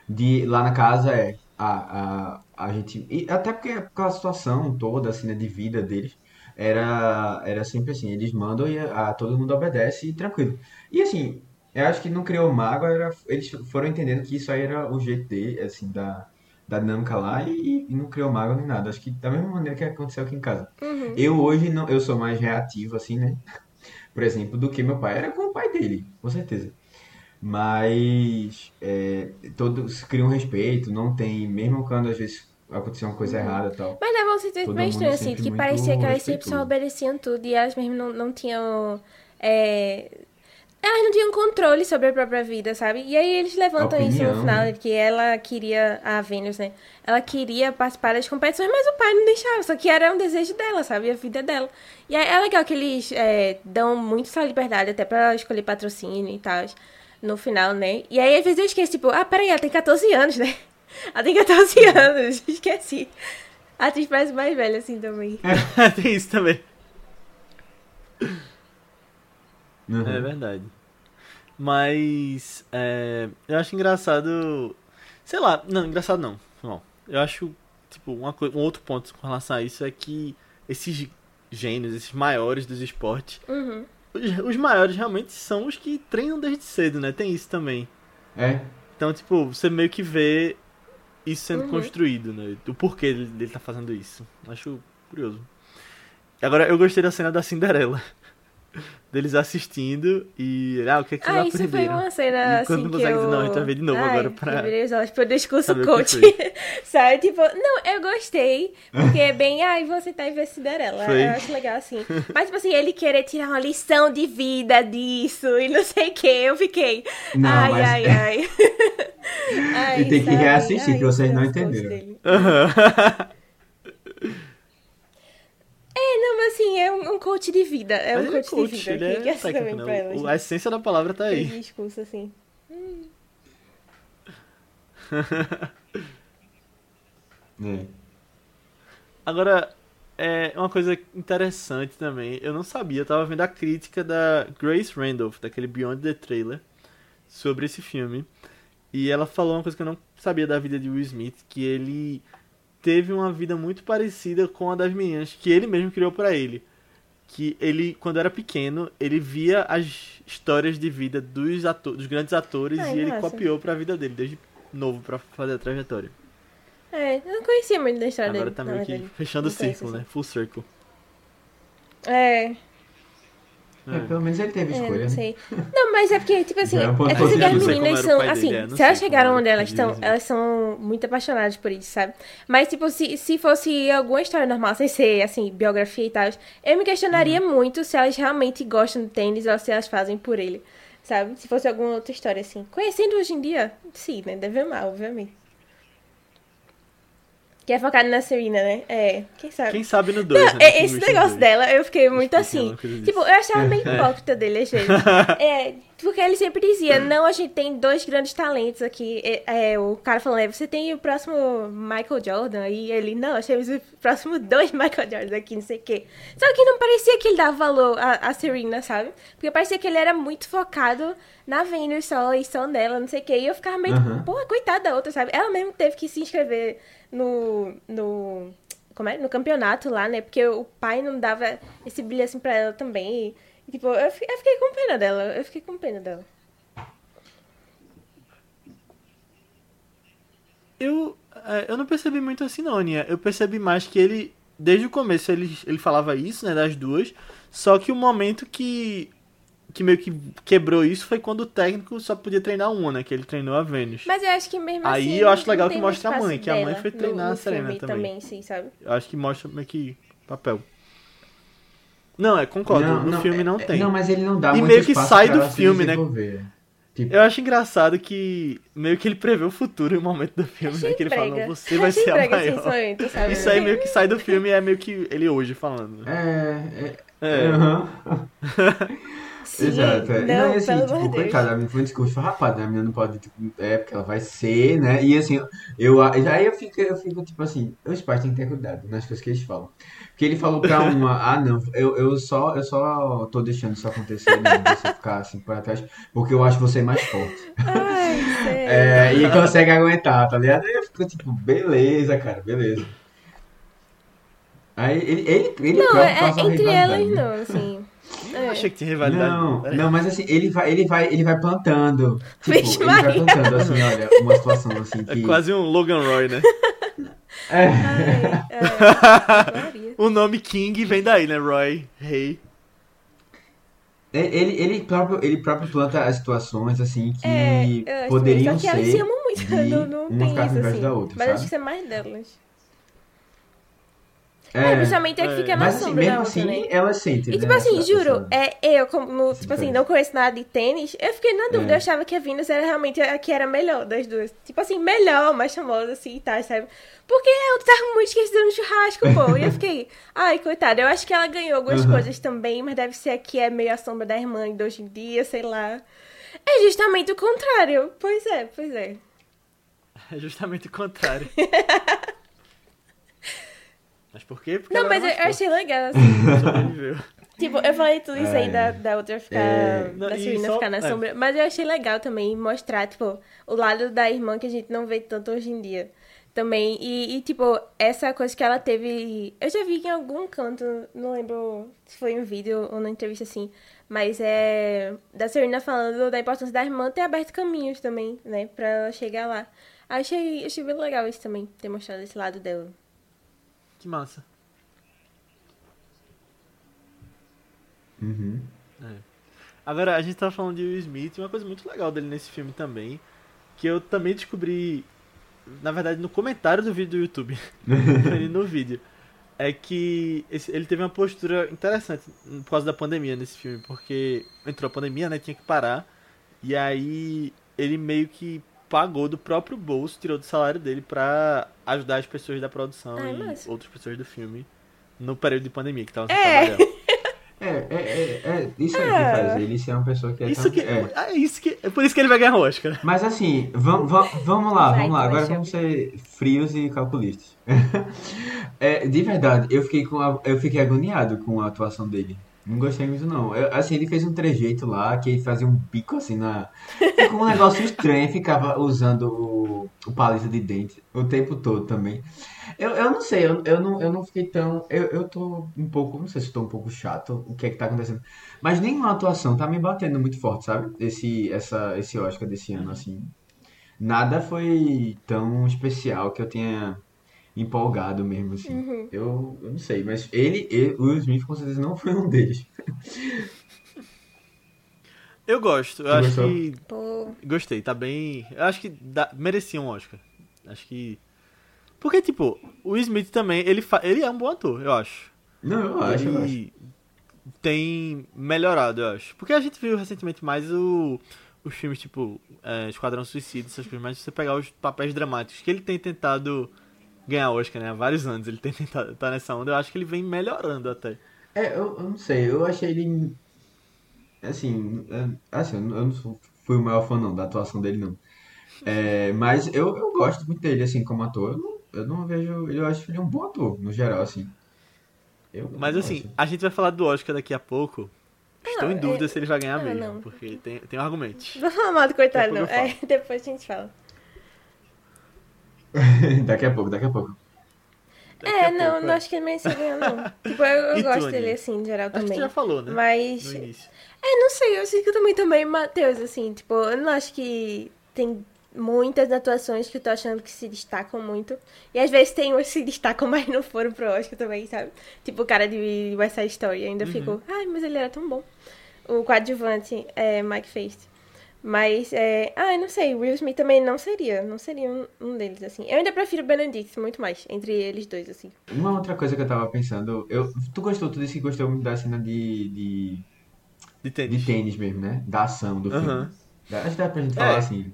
de lá na casa é a, a, a gente e até porque aquela situação toda assim, né, de vida deles era era sempre assim, eles mandam e a, a todo mundo obedece e tranquilo. E assim, eu acho que não criou mágoa, era, eles foram entendendo que isso aí era o jeito de, assim, da, da dinâmica lá e, e não criou mágoa nem nada. Acho que da mesma maneira que aconteceu aqui em casa. Uhum. Eu hoje não, eu sou mais reativo, assim, né? [LAUGHS] Por exemplo, do que meu pai. Era com o pai dele, com certeza. Mas é, todos criam respeito, não tem, mesmo quando às vezes aconteceu uma coisa errada e tal. Mas dava um sentimento meio estranho, assim, que parecia que elas sempre só obedeciam tudo e elas mesmo não, não tinham. é, Elas não tinham controle sobre a própria vida, sabe? E aí eles levantam isso no final, né? que ela queria, a Venus, né? Ela queria participar das competições, mas o pai não deixava, só que era um desejo dela, sabe? A vida dela. E aí é legal que eles é, dão muito essa liberdade, até pra escolher patrocínio e tal, no final, né? E aí às vezes eu esqueço, tipo, ah, peraí, ela tem 14 anos, né? [LAUGHS] Ela tem 14 anos, [LAUGHS] esqueci. A atriz parece mais velha assim também. [LAUGHS] Tem isso também. Uhum. É verdade. Mas é, eu acho engraçado. Sei lá, não, engraçado não. não. Eu acho, tipo, uma um outro ponto com relação a isso é que esses gênios, esses maiores dos esportes, Uhum. os, os maiores realmente são os que treinam desde cedo, né? Tem isso também. É, Então, tipo, você meio que vê isso sendo Uhum. construído, né? O porquê dele, dele tá fazendo isso. Acho curioso. Agora, eu gostei da cena da Cinderela. Deles assistindo e. Ah, o que é que vocês Ah, isso foi aprenderam? uma cena E assim quando não que eu... não, a gente vai ver de novo Ai, agora pra- deveria usar tipo, o discurso coach. [LAUGHS] Sabe? Tipo, não, eu gostei, porque é bem, ai, você tá em ver Cinderela. Foi. Eu acho legal assim. Mas, tipo assim, ele querer tirar uma lição de vida disso e não sei o que, eu fiquei. Não, ai, mas- ai, ai, [LAUGHS] ai. E tem que reassistir, Ai, que vocês não entenderam. Aham. É, não, mas assim, é um, um coach de vida. É um Mas ele é coach, coach, de vida. ele é técnico, também pra né? A essência da palavra tá aí. discurso assim. [LAUGHS] é. Agora, é uma coisa interessante também. Eu não sabia, eu tava vendo a crítica da Grace Randolph, daquele Beyond the Trailer, sobre esse filme. E ela falou uma coisa que eu não sabia da vida de Will Smith, que ele teve uma vida muito parecida com a das meninas que ele mesmo criou pra ele. Que ele, quando era pequeno, ele via as histórias de vida dos, ato dos grandes atores Ai, e ele copiou pra vida dele, desde novo, pra fazer a trajetória. É, eu não conhecia muito da história Agora dele. tá na meio que fechando o círculo, assim. né? Full circle. É, É, pelo menos ele teve é, escolha, não né? sei. Não, mas é porque, tipo assim, é é porque as meninas são, assim, dele, é, não se elas chegaram onde elas estão, elas são muito apaixonadas por isso, sabe? Mas, tipo, se, se fosse alguma história normal, sem ser, assim, biografia e tal, eu me questionaria Uhum. muito se elas realmente gostam de tênis ou se elas fazem por ele, sabe? Se fosse alguma outra história, assim. Conhecendo hoje em dia, sim, né? Deve amar, obviamente. Que é focado na Serena, né? É, quem sabe? Quem sabe no 2, Não, né? é- esse negócio dela, eu fiquei muito é assim. Tipo, eu achava meio [LAUGHS] hipócrita dele, vezes. [LAUGHS] É, porque ele sempre dizia, não, a gente tem dois grandes talentos aqui. É, é, o cara falando, é, você tem o próximo Michael Jordan. E ele, não, nós temos o próximo dois [LAUGHS] Michael Jordan aqui, não sei o quê. Só que não parecia que ele dava valor a Serena, sabe? Porque parecia que ele era muito focado na Venus só e só nela, não sei o quê. E eu ficava meio, Aham. porra, coitada da outra, sabe? Ela mesmo teve que se inscrever no... no como é? No campeonato lá, né? Porque o pai não dava esse brilho assim pra ela também. E, tipo, eu eu fiquei com pena dela. Eu fiquei com pena dela. Eu, é, eu não percebi muito assim, não, Aninha. Eu percebi mais que ele, desde o começo, ele, ele falava isso, né, das duas. Só que o momento que, que meio que quebrou isso foi quando o técnico só podia treinar uma, né? Que ele treinou a Vênus. Mas eu acho que mesmo Aí assim. eu acho legal que mostra a mãe, que a mãe foi treinar no, a Serena filme também. sim, sabe? Eu acho que mostra meio que papel. Não, é, concordo. no filme é- não é- tem. Não, mas ele não dá E muito meio que sai pra do filme, né? Tipo, Eu acho engraçado que meio que ele prevê o futuro em um momento do filme, né? Que ele fala, não, você vai ser a esse maior. sabe? Isso aí meio que sai do filme e é meio que ele hoje falando. É, é, É. aham. [LAUGHS] Sim, Exato. é. não, e assim, pelo tipo, coitada, a menina foi um discurso farrapado, né? A menina não pode, tipo, é, porque ela vai ser, né? E assim, eu, aí eu fico, eu fico, tipo assim, os pais têm que ter cuidado nas coisas que eles falam. Porque ele falou pra uma, [LAUGHS] ah, não, eu, eu só, eu só tô deixando isso acontecer, né? Você ficar assim por atrás, porque eu acho você mais forte. Ai. [LAUGHS] É, e consegue aguentar, tá ligado? Aí eu fico tipo, beleza, cara, beleza. Aí ele, ele, ele Não, é, entre elas né? não, assim. Eu É. achei que tinha rivalidade. Não, Pera aí. não, mas assim, ele vai, ele vai, ele vai plantando. [LAUGHS] Tipo, Vixe, ele vai Maria. plantando, assim, olha, uma situação assim É que. quase um Logan Roy, né? [LAUGHS] É. Ai, é. [LAUGHS] O nome King vem daí, né? Roy, rei. Ele, ele, próprio, ele próprio planta as situações assim que É, eu acho poderiam Só que elas se ser. amam muito, não, não tem isso assim. da outra, Mas sabe? acho que isso é mais delas. É, É, principalmente é que é. fica na mas assim, sombra mesmo outra, assim, né? elas sentem. E tipo né, assim, juro, é, eu, como, tipo assim, não conheço nada de tênis, eu fiquei na dúvida, É. eu achava que a Venus era realmente a que era melhor das duas. Tipo assim, melhor, mais famosa, assim, e tal, sabe? Porque outra tava muito esquecida no churrasco, pô. E eu fiquei, [LAUGHS] ai, coitada, eu acho que ela ganhou algumas Aham. coisas também, mas deve ser a que é meio a sombra da irmã de hoje em dia, sei lá. É justamente o contrário. Pois é, pois é. É justamente o contrário. [LAUGHS] mas por quê? Porque Não, mas eu, achei legal, [LAUGHS] assim. Tipo, eu falei tudo isso aí É. da, da outra ficar. É. Não, da Serena só- ficar na é. sombra. Mas eu achei legal também mostrar, tipo, o lado da irmã que a gente não vê tanto hoje em dia. Também. E, e, tipo, essa coisa que ela teve. Eu já vi em algum canto, não lembro se foi em um vídeo ou na entrevista assim. Mas é. Da Serena falando da importância da irmã ter aberto caminhos também, né? Pra ela chegar lá. Achei, achei bem legal isso também, ter mostrado esse lado dela. Que massa. Uhum. Agora, a gente tava falando de Will Smith, e uma coisa muito legal dele nesse filme também, que eu também descobri, na verdade, no comentário do vídeo do YouTube, [LAUGHS] no vídeo, é que esse- ele teve uma postura interessante por causa da pandemia nesse filme, porque entrou a pandemia, né, tinha que parar, e aí ele meio que pagou do próprio bolso, tirou do salário dele pra ajudar as pessoas da produção Ai, e massa. outras pessoas do filme no período de pandemia que estavam sem É. trabalhar. [LAUGHS] É, é, é, é, isso aí que Ah. faz ele ser uma pessoa que é Isso tão- que, é. é. isso que, é por isso que ele vai ganhar o Oscar. Mas assim, vamos, lá, Vai, vamos lá. Agora vamos ser frios e calculistas. [LAUGHS] É, de verdade, eu fiquei, com a- eu fiquei agoniado com a atuação dele. Não gostei muito, não. Eu- assim, ele fez um trejeito lá, que ele fazia um bico assim na. Com um negócio estranho, ficava usando o, o palito de dente o tempo todo também. Eu, eu não sei, eu, eu, não, eu não fiquei tão. Eu, eu tô um pouco. Não sei se tô um pouco chato o que é que tá acontecendo. Mas nenhuma atuação tá me batendo muito forte, sabe? Esse, essa, esse Oscar desse ano, assim. Nada foi tão especial que eu tenha empolgado mesmo, assim. Uhum. Eu, eu não sei, mas ele, ele, o Will Smith com certeza não [LAUGHS] foi um deles. Eu gosto, eu acho gostou? que. Pô. Gostei, tá bem. Eu acho que dá... merecia um Oscar. Acho que. Porque, tipo, o Will Smith também, ele, fa... ele é um bom ator, eu acho. Não, eu acho, eu acho. ele tem melhorado, eu acho. Porque a gente viu recentemente mais o... os filmes, tipo, é, Esquadrão Suicida, essas coisas, mas se você pegar os papéis dramáticos que ele tem tentado ganhar Oscar, né? Há vários anos ele [LAUGHS] tem tentado tá nessa onda, eu acho que ele vem melhorando até. É, eu, eu não sei, eu achei ele. Assim, é, assim eu não- eu não sou- fui o maior fã não da atuação dele, não. É, mas eu, eu gosto muito dele, assim, como ator. Eu não, eu não vejo. Eu acho ele um bom ator, no geral, assim. Eu, Mas assim, gosto. a gente vai falar do Oscar daqui a pouco. Estou Não, em dúvida é- se ele vai ganhar mesmo, não. porque tem, tem argumentos. [LAUGHS] Não vou falar mal do coitado, a não. É, depois a gente fala. [LAUGHS] daqui a pouco, daqui a pouco. Daqui é, a não, pouco, não acho que ele merecia ganhar, não. [LAUGHS] Tipo, eu, eu tu, gosto dele assim, em geral Acho que também. já falou, né? Mas. É, não sei, eu sinto que eu também tomei Matheus, assim, tipo, eu não acho que tem muitas atuações que eu tô achando que se destacam muito. E às vezes tem umas que se destacam, [LAUGHS] mas não foram pro Oscar também, sabe? Tipo o cara de West Side Story, ainda Uhum. ficou, ai, mas ele era tão bom. O coadjuvante é Mike Feist. Mas, é... ah, eu não sei, Will Smith também não seria, não seria um, um deles, assim. Eu ainda prefiro Benedict muito mais, entre eles dois, assim. Uma outra coisa que eu tava pensando, eu, tu gostou, tu disse que gostou muito da cena de, de, De de tênis. tênis mesmo, né? Da ação do filme. Acho que dá pra gente falar É. assim.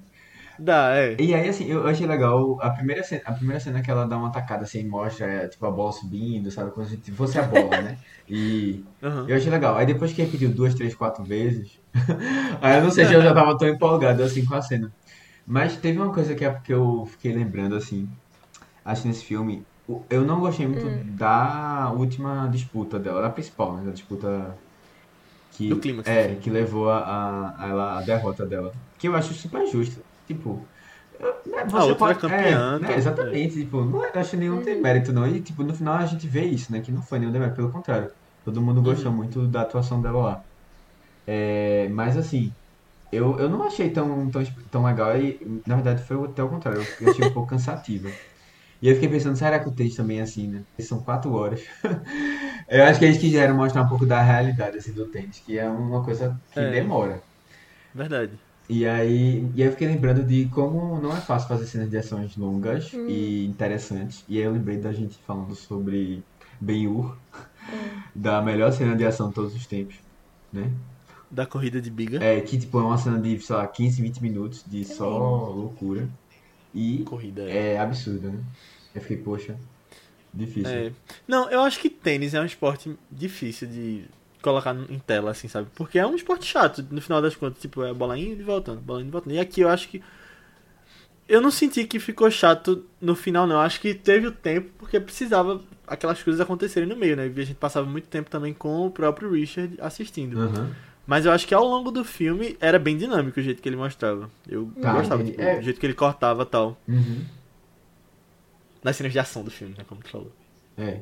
Dá, é. E aí, assim, eu achei legal a primeira cena, a primeira cena que ela dá uma tacada assim, mostra, é, tipo, a bola subindo, sabe? Como se fosse a bola, né? E Aham. eu achei legal. Aí depois que repetiu duas, três, quatro vezes, [LAUGHS] aí eu não sei se eu já tava tão empolgado assim com a cena. Mas teve uma coisa que, é- que eu fiquei lembrando, assim, acho nesse filme, eu não gostei muito da última disputa dela, da principal, né? Da disputa que, Do clímax, é, sim. que levou a, a, a ela, a derrota dela. Que eu acho super justo. Tipo, né, você outra pode. é campeã, é, né, tá? exatamente. Tipo, não é- acho nenhum demérito, não. E, tipo, no final a gente vê isso, né? Que não foi nenhum demérito, pelo contrário. Todo mundo gostou Uhum. muito da atuação dela lá. É, mas assim, eu, eu não achei tão, tão, tão legal e, na verdade, foi até o contrário. Eu achei um pouco cansativa. E eu fiquei pensando, será que o texto também é assim, né? São quatro horas. [LAUGHS] Eu acho que eles quiseram mostrar um pouco da realidade, assim, do tênis, que é uma coisa que É. demora. Verdade. E aí, e aí eu fiquei lembrando de como não é fácil fazer cenas de ações longas e interessantes. E aí eu lembrei da gente falando sobre Ben-Hur, da melhor cena de ação de todos os tempos, né? Da corrida de biga. É, que tipo é uma cena de, sei lá, 15, 20 minutos de só loucura. E Corrida. É. é absurdo, né? Eu fiquei, poxa, difícil. É. Não, eu acho que tênis é um esporte difícil de colocar em tela, assim, sabe? Porque é um esporte chato, no final das contas. Tipo, é bola indo e voltando, bola indo e voltando. E aqui eu acho que. Eu não senti que ficou chato no final, não. Eu acho que teve o tempo porque precisava aquelas coisas acontecerem no meio, né? E a gente passava muito tempo também com o próprio Richard assistindo. Aham. Mas eu acho que ao longo do filme era bem dinâmico o jeito que ele mostrava. Eu Tá, gostava, tipo, É. do jeito que ele cortava e tal. Uhum. Nas cenas de ação do filme, né? Como tu falou. É.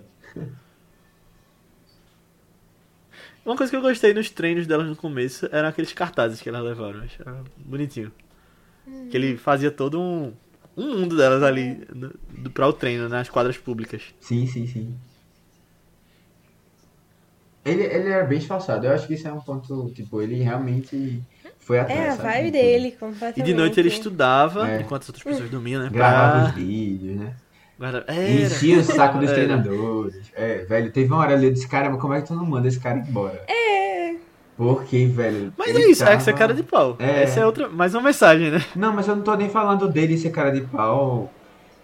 Uma coisa que eu gostei nos treinos delas no começo eram aqueles cartazes que elas levaram. Eu achava bonitinho. Que ele fazia todo um, um mundo delas ali no, do, pra o treino, nas quadras públicas. Sim, sim, sim. Ele, ele era bem esforçado. Eu acho que isso é um ponto, tipo, ele realmente foi atrás, É a vibe de dele, E completamente. de noite ele estudava, É. enquanto as outras pessoas dormiam, né? Gravava Pra... os vídeos, né? Guarda... E Era. enchia o saco dos Era. treinadores. É, velho, teve uma hora ali, eu disse, caramba, como é que tu não manda esse cara embora? É. Porque, velho. Mas é isso, é tava- que você é cara de pau. É. Essa é outra, mais uma mensagem, né? Não, mas eu não tô nem falando dele ser cara de pau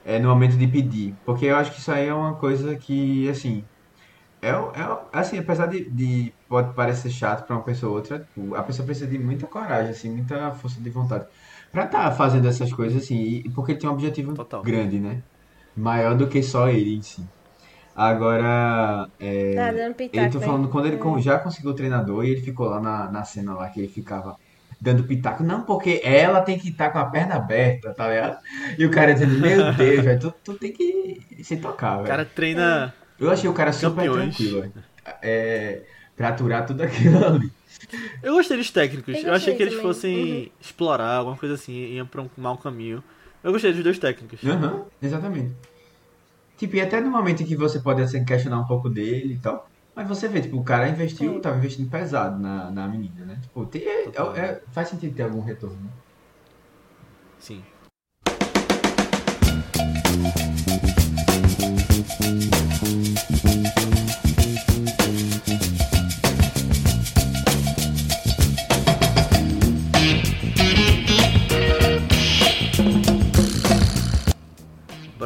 é, no momento de pedir. Porque eu acho que isso aí é uma coisa que, assim. É, é, assim, apesar de, de pode parecer chato pra uma pessoa ou outra, a pessoa precisa de muita coragem, assim, muita força de vontade. Pra estar fazendo essas coisas, assim, e, porque ele tem um objetivo Total. grande, né? Maior do que só ele em si. Agora, é, Tá dando pitaco. tô né? falando quando ele con- já conseguiu o treinador e ele ficou lá na, na cena lá que ele ficava dando pitaco. Não, porque ela tem que estar com a perna aberta, tá ligado? E o cara dizendo, meu [LAUGHS] Deus, velho, tu, tu tem que se tocar, O velho. cara treina. Eu achei o cara super Campeões. tranquilo, velho. É, pra aturar tudo aquilo ali. Eu gostei dos técnicos. Eu Eu achei que eles também. fossem explorar alguma coisa assim, iam pra um mau caminho. Eu gostei dos dois técnicos. Aham, exatamente. Tipo, e até no momento em que você pode assim, questionar um pouco dele e tal. Mas você vê, tipo, o cara investiu, Sim. tava investindo pesado na, na menina, né? Tipo, tem- é- Total. é- faz sentido ter algum retorno, né? Sim.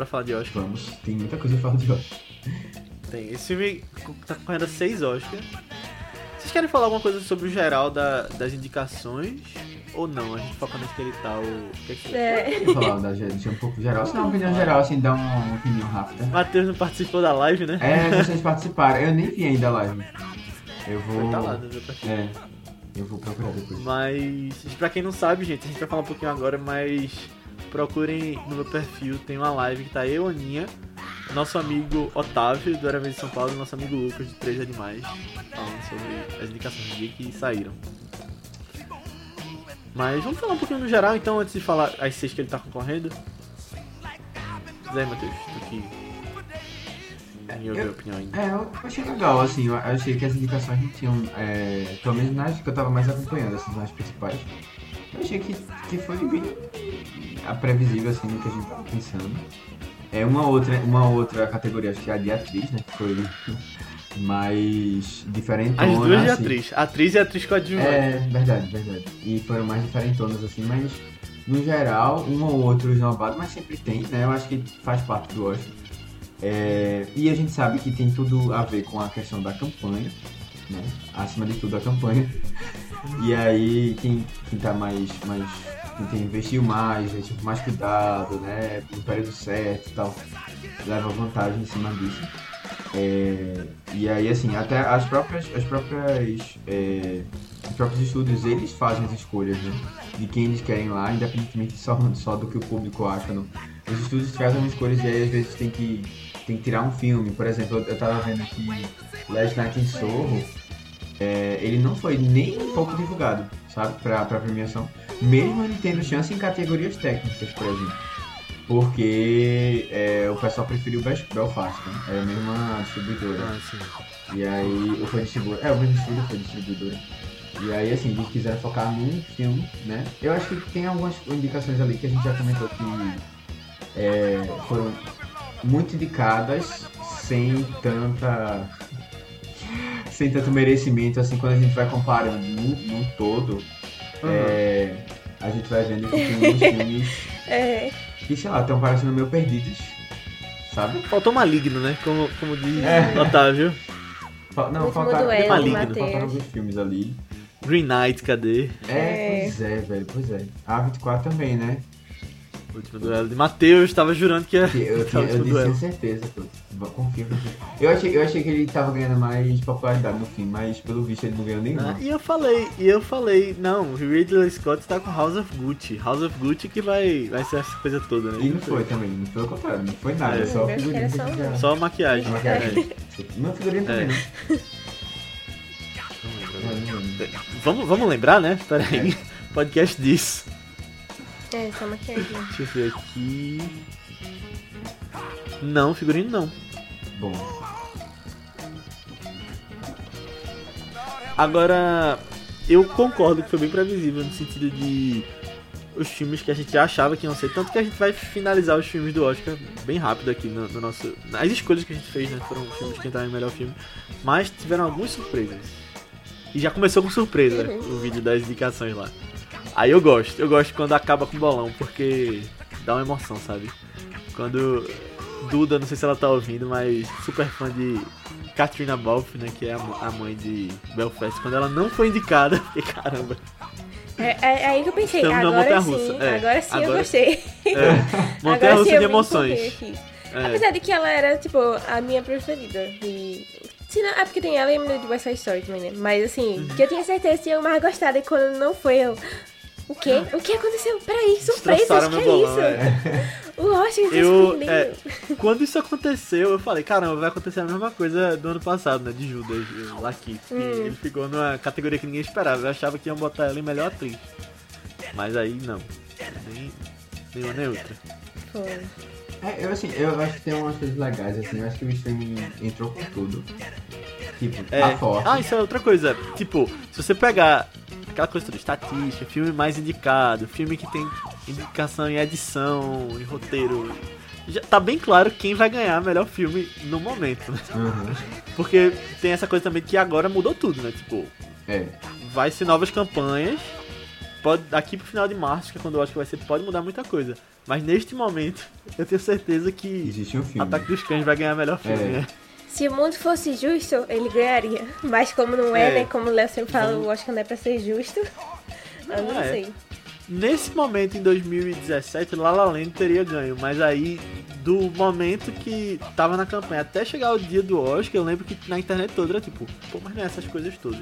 Bora falar de Oscar. Vamos, tem muita coisa pra falar de hoje. Tem. Esse filme tá correndo a 6 Oscars. Vocês querem falar alguma coisa sobre o geral da- das indicações? Ou não? A gente foca nesse que ele tá. O... que é que. É. Vou falar da gente um pouco geral, se não uma opinião geral, assim, dar uma opinião rápida. Matheus não participou da live, né? É, vocês participaram. Eu nem vi ainda a live. Eu vou. Tá lá no. É, eu vou procurar depois. Mas, pra quem não sabe, gente, a gente vai falar um pouquinho agora, mas procurem no meu perfil, tem uma live que tá eu, Aninha, nosso amigo Otávio, do Vez de São Paulo, e nosso amigo Lucas, de Três Animais, falando sobre as indicações do dia que saíram. Mas vamos falar um pouquinho no geral, então, antes de falar as seis que ele tá concorrendo. Zé, Matheus, tu que me ouviu a opinião ainda. É, eu achei legal, assim, eu achei que as indicações não tinham, é, pelo menos nas que eu tava mais acompanhando, assim, nas principais. Eu achei que, que foi bem a previsível, assim, do que a gente tava pensando. É uma outra, uma outra categoria, acho que é a de atriz, né, que foi mais diferente. As duas de assim. atriz, atriz e atriz coadjuvante. É, verdade, verdade. E foram mais diferentonas, assim, mas no geral, um ou outro esnobado, mas sempre tem, né? Eu acho que faz parte do Oscar. É, e a gente sabe que tem tudo a ver com a questão da campanha, né? Acima de tudo a campanha. E aí quem, quem tá mais, mais. Quem tem investiu mais, é, tipo, mais cuidado, né? No período certo e tal, leva vantagem em cima disso. É, e aí assim, até as próprias. As próprias. É, os próprios estúdios eles fazem as escolhas, né? De quem eles querem lá, independentemente só, [LAUGHS] só do que o público acha. Não. Os estúdios fazem escolhas e aí às vezes tem que, tem que tirar um filme. Por exemplo, eu, eu tava vendo aqui Last Night in Soho, é, ele não foi nem um pouco divulgado, sabe, pra, pra premiação. Mesmo ele tendo chance em categorias técnicas, por exemplo. Porque é, o pessoal preferiu Belfast, né? É a mesma distribuidora. Ah, sim. E aí, ou foi distribuidora. É, o mesmo estúdio foi distribuidora. E aí, assim, eles quiseram focar num filme, né? Eu acho que tem algumas indicações ali que a gente já comentou que é, foram muito indicadas sem tanta. Sem tanto merecimento, assim, quando a gente vai comparando num, num todo, é, a gente vai vendo que tem uns filmes [LAUGHS] É, que, sei lá, estão parecendo meio perdidos, sabe? Faltou maligno, né? Como, como diz É. Otávio. Fa- Não, faltaram, duelo, Maligno. Faltaram alguns filmes ali. Green Knight, cadê? É, É. pois é, velho, pois é. A 24 também, né? O último duelo de Matheus, tava jurando que ia. Eu, [LAUGHS] o eu último disse certeza, pô. Confia. Eu achei, eu achei que ele tava ganhando mais popularidade no fim, mas pelo visto ele não ganhou nenhuma. Ah, e eu falei, e eu falei, não, o Ridley Scott tá com House of Gucci. House of Gucci que vai, vai ser essa coisa toda, né? E não foi também, não foi o contrário, não foi nada, É. só Eu figurinha só um. já... Só maquiagem. Maquiagem. Não, figurinha também, É. não. É. Não. Vamos, vamos lembrar, né? Pera aí. Podcast disso. É, só maquiagem. Deixa eu ver aqui. Não, figurino não. Bom, Agora, eu concordo que foi bem previsível no sentido de os filmes que a gente já achava que iam ser. Tanto que a gente vai finalizar os filmes do Oscar bem rápido aqui no, no nosso. As escolhas que a gente fez, né? Foram filmes que entraram em melhor filme. Mas tiveram algumas surpresas. E já começou com surpresa o vídeo das indicações lá. Aí eu gosto, eu gosto quando acaba com bolão, porque dá uma emoção, sabe? Quando Duda, não sei se ela tá ouvindo, mas super fã de Katrina Balfe, né, que é a mãe de Belfast, quando ela não foi indicada, [LAUGHS] eu fiquei caramba. É, é, é aí que eu pensei, Estamos agora sim, é. agora sim eu Agora- gostei. É, [LAUGHS] Montanha russa eu de emoções. É. Apesar de que ela era, tipo, a minha preferida. De... Se não, é porque tem ela e a menina de West Side Story também, né? Mas assim, Uhum. que eu tinha certeza que eu mais gostado e quando não foi eu. O quê? O que aconteceu? Peraí, surpresa, Destroçaram que meu é bolão, isso? é. [LAUGHS] O tá Eu, é, quando isso aconteceu, eu falei, caramba, vai acontecer a mesma coisa do ano passado, né? De Judas, o Laki. que Hum. Ele ficou numa categoria que ninguém esperava. Eu achava que iam botar ela em melhor atriz. Mas aí não. Nem, outra. Foi. é, eu assim, eu acho que tem umas coisas legais, assim, eu acho que o streaming entrou com tudo. Tipo, É. tá forte. Ah, isso é outra coisa. Tipo, se você pegar aquela coisa toda, estatística, filme mais indicado, filme que tem indicação em edição, em roteiro. Já tá bem claro quem vai ganhar melhor filme no momento, né? Uhum. Porque tem essa coisa também que agora mudou tudo, né? Tipo, É. vai ser novas campanhas. Pode, daqui pro final de março, que é quando eu acho que vai ser, pode mudar muita coisa. Mas neste momento, eu tenho certeza que Existe um filme. Ataque dos Cães vai ganhar melhor filme, É. né? Se o mundo fosse justo, ele ganharia. Mas como não é, É. né? Como o Léo sempre fala, o Oscar não é pra ser justo. Eu não é. sei. Nesse momento, em 2017, La La Land teria ganho, mas aí, do momento que tava na campanha até chegar o dia do Oscar, eu lembro que na internet toda era tipo, pô, mas não é essas coisas todas.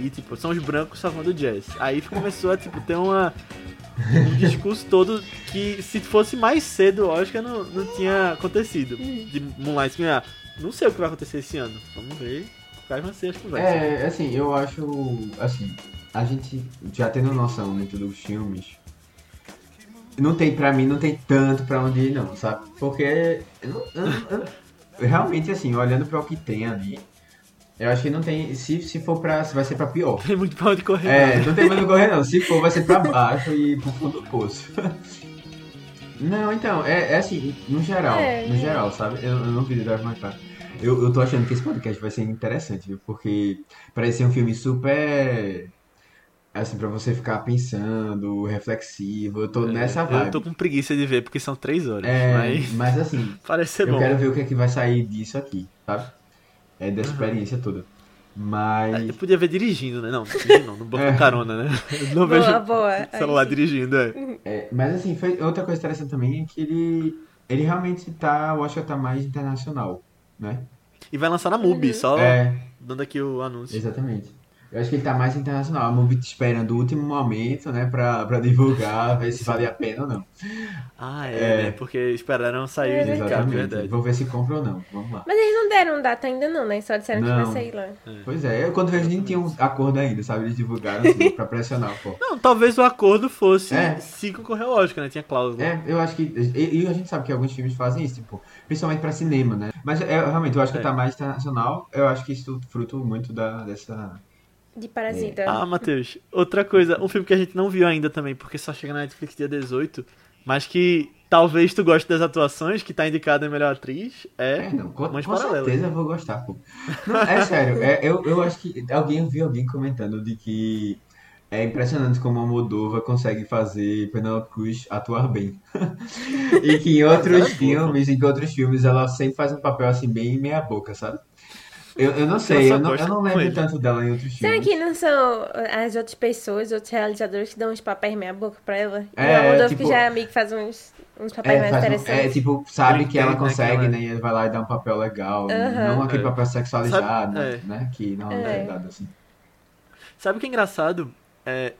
E tipo, são os brancos salvando o jazz. Aí começou a tipo, ter uma, um [LAUGHS] discurso todo que se fosse mais cedo o Oscar não, não tinha acontecido. De Moonlight ganhar. Não sei o que vai acontecer esse ano. Vamos ver quais vão ser as conversas. É, assim, eu acho, assim, a gente já tendo noção muito dos filmes, não tem, pra mim, não tem tanto pra onde ir, não, sabe? Porque, eu não- eu não- eu não- realmente, assim, olhando pra o que tem ali, eu acho que não tem, se, se for pra, se vai ser pra pior. Tem muito pra onde correr. É, não. não tem mais o correr, não. Se for, vai ser pra baixo e pro fundo do poço. [LAUGHS] Não, então, é, é assim, no geral, É, no é. geral, sabe? Eu, eu não vi Drive My Car. Eu, eu tô achando que esse podcast vai ser interessante, viu? Porque parece ser um filme super Assim, pra você ficar pensando, reflexivo. Eu tô nessa vibe. Eu tô com preguiça de ver porque são três horas. É, mas mas assim, [LAUGHS] parece ser eu bom. quero ver o que é que vai sair disso aqui, sabe? É dessa experiência toda. Mas. Eu podia ver dirigindo, né? Não, dirigindo não, no banco É. carona, né? Eu [LAUGHS] não Boa, vejo boa. [LAUGHS] celular Aí dirigindo, é. É, mas assim, foi outra coisa interessante também é que ele, ele realmente tá, eu acho que tá mais internacional, né? E vai lançar na MUBI, só É, dando aqui o anúncio. exatamente. Eu acho que ele tá mais internacional. A Movie te espera do último momento, né, pra, pra divulgar, [LAUGHS] ver se vale a pena ou não. Ah, é, É. né? Porque esperaram sair É de Exatamente. verdade. Vou ver se compra ou não. Vamos lá. Mas eles não deram data ainda não, né? Só disseram que Não. vai sair lá. Pois é, eu quando vejo nem tinha um acordo ainda, sabe? Eles divulgaram assim, [LAUGHS] pra pressionar, pô. Não, talvez o acordo fosse É. se concorrer Oscar, né? Tinha cláusula. É, eu acho que. E, e a gente sabe que alguns filmes fazem isso, tipo, principalmente pra cinema, né? Mas é, realmente, eu acho que É. tá mais internacional. Eu acho que isso fruto muito da, dessa. De Parasita. Ah, Matheus, outra coisa, um filme que a gente não viu ainda também, porque só chega na Netflix dia 18, mas que talvez tu goste das atuações, que tá indicada em melhor atriz, é, É, não, com, Mães com Paralelas. certeza eu vou gostar, pô. Não, é sério, é, eu, eu acho que alguém eu vi alguém comentando de que é impressionante como a Moldova consegue fazer Penelope Cruz atuar bem. [LAUGHS] e que em Ela é outros boa, filmes, em outros filmes, ela sempre faz um papel assim bem meia boca, sabe? Eu, eu não sei, eu não, eu não lembro tanto dela em outros Será filmes. que não são as outras pessoas, outros realizadores que dão uns papéis meia boca pra ela? E É, a Rodolfo tipo- que já é amigo faz uns, uns papéis É, mais faz um- interessantes. é, tipo, sabe que ela né, consegue, que ela- né? E vai lá e dá um papel legal. Aham. Não aquele É. papel sexualizado, Sabe- é. né? Que normalmente É. é dado assim. Sabe o que é engraçado? É,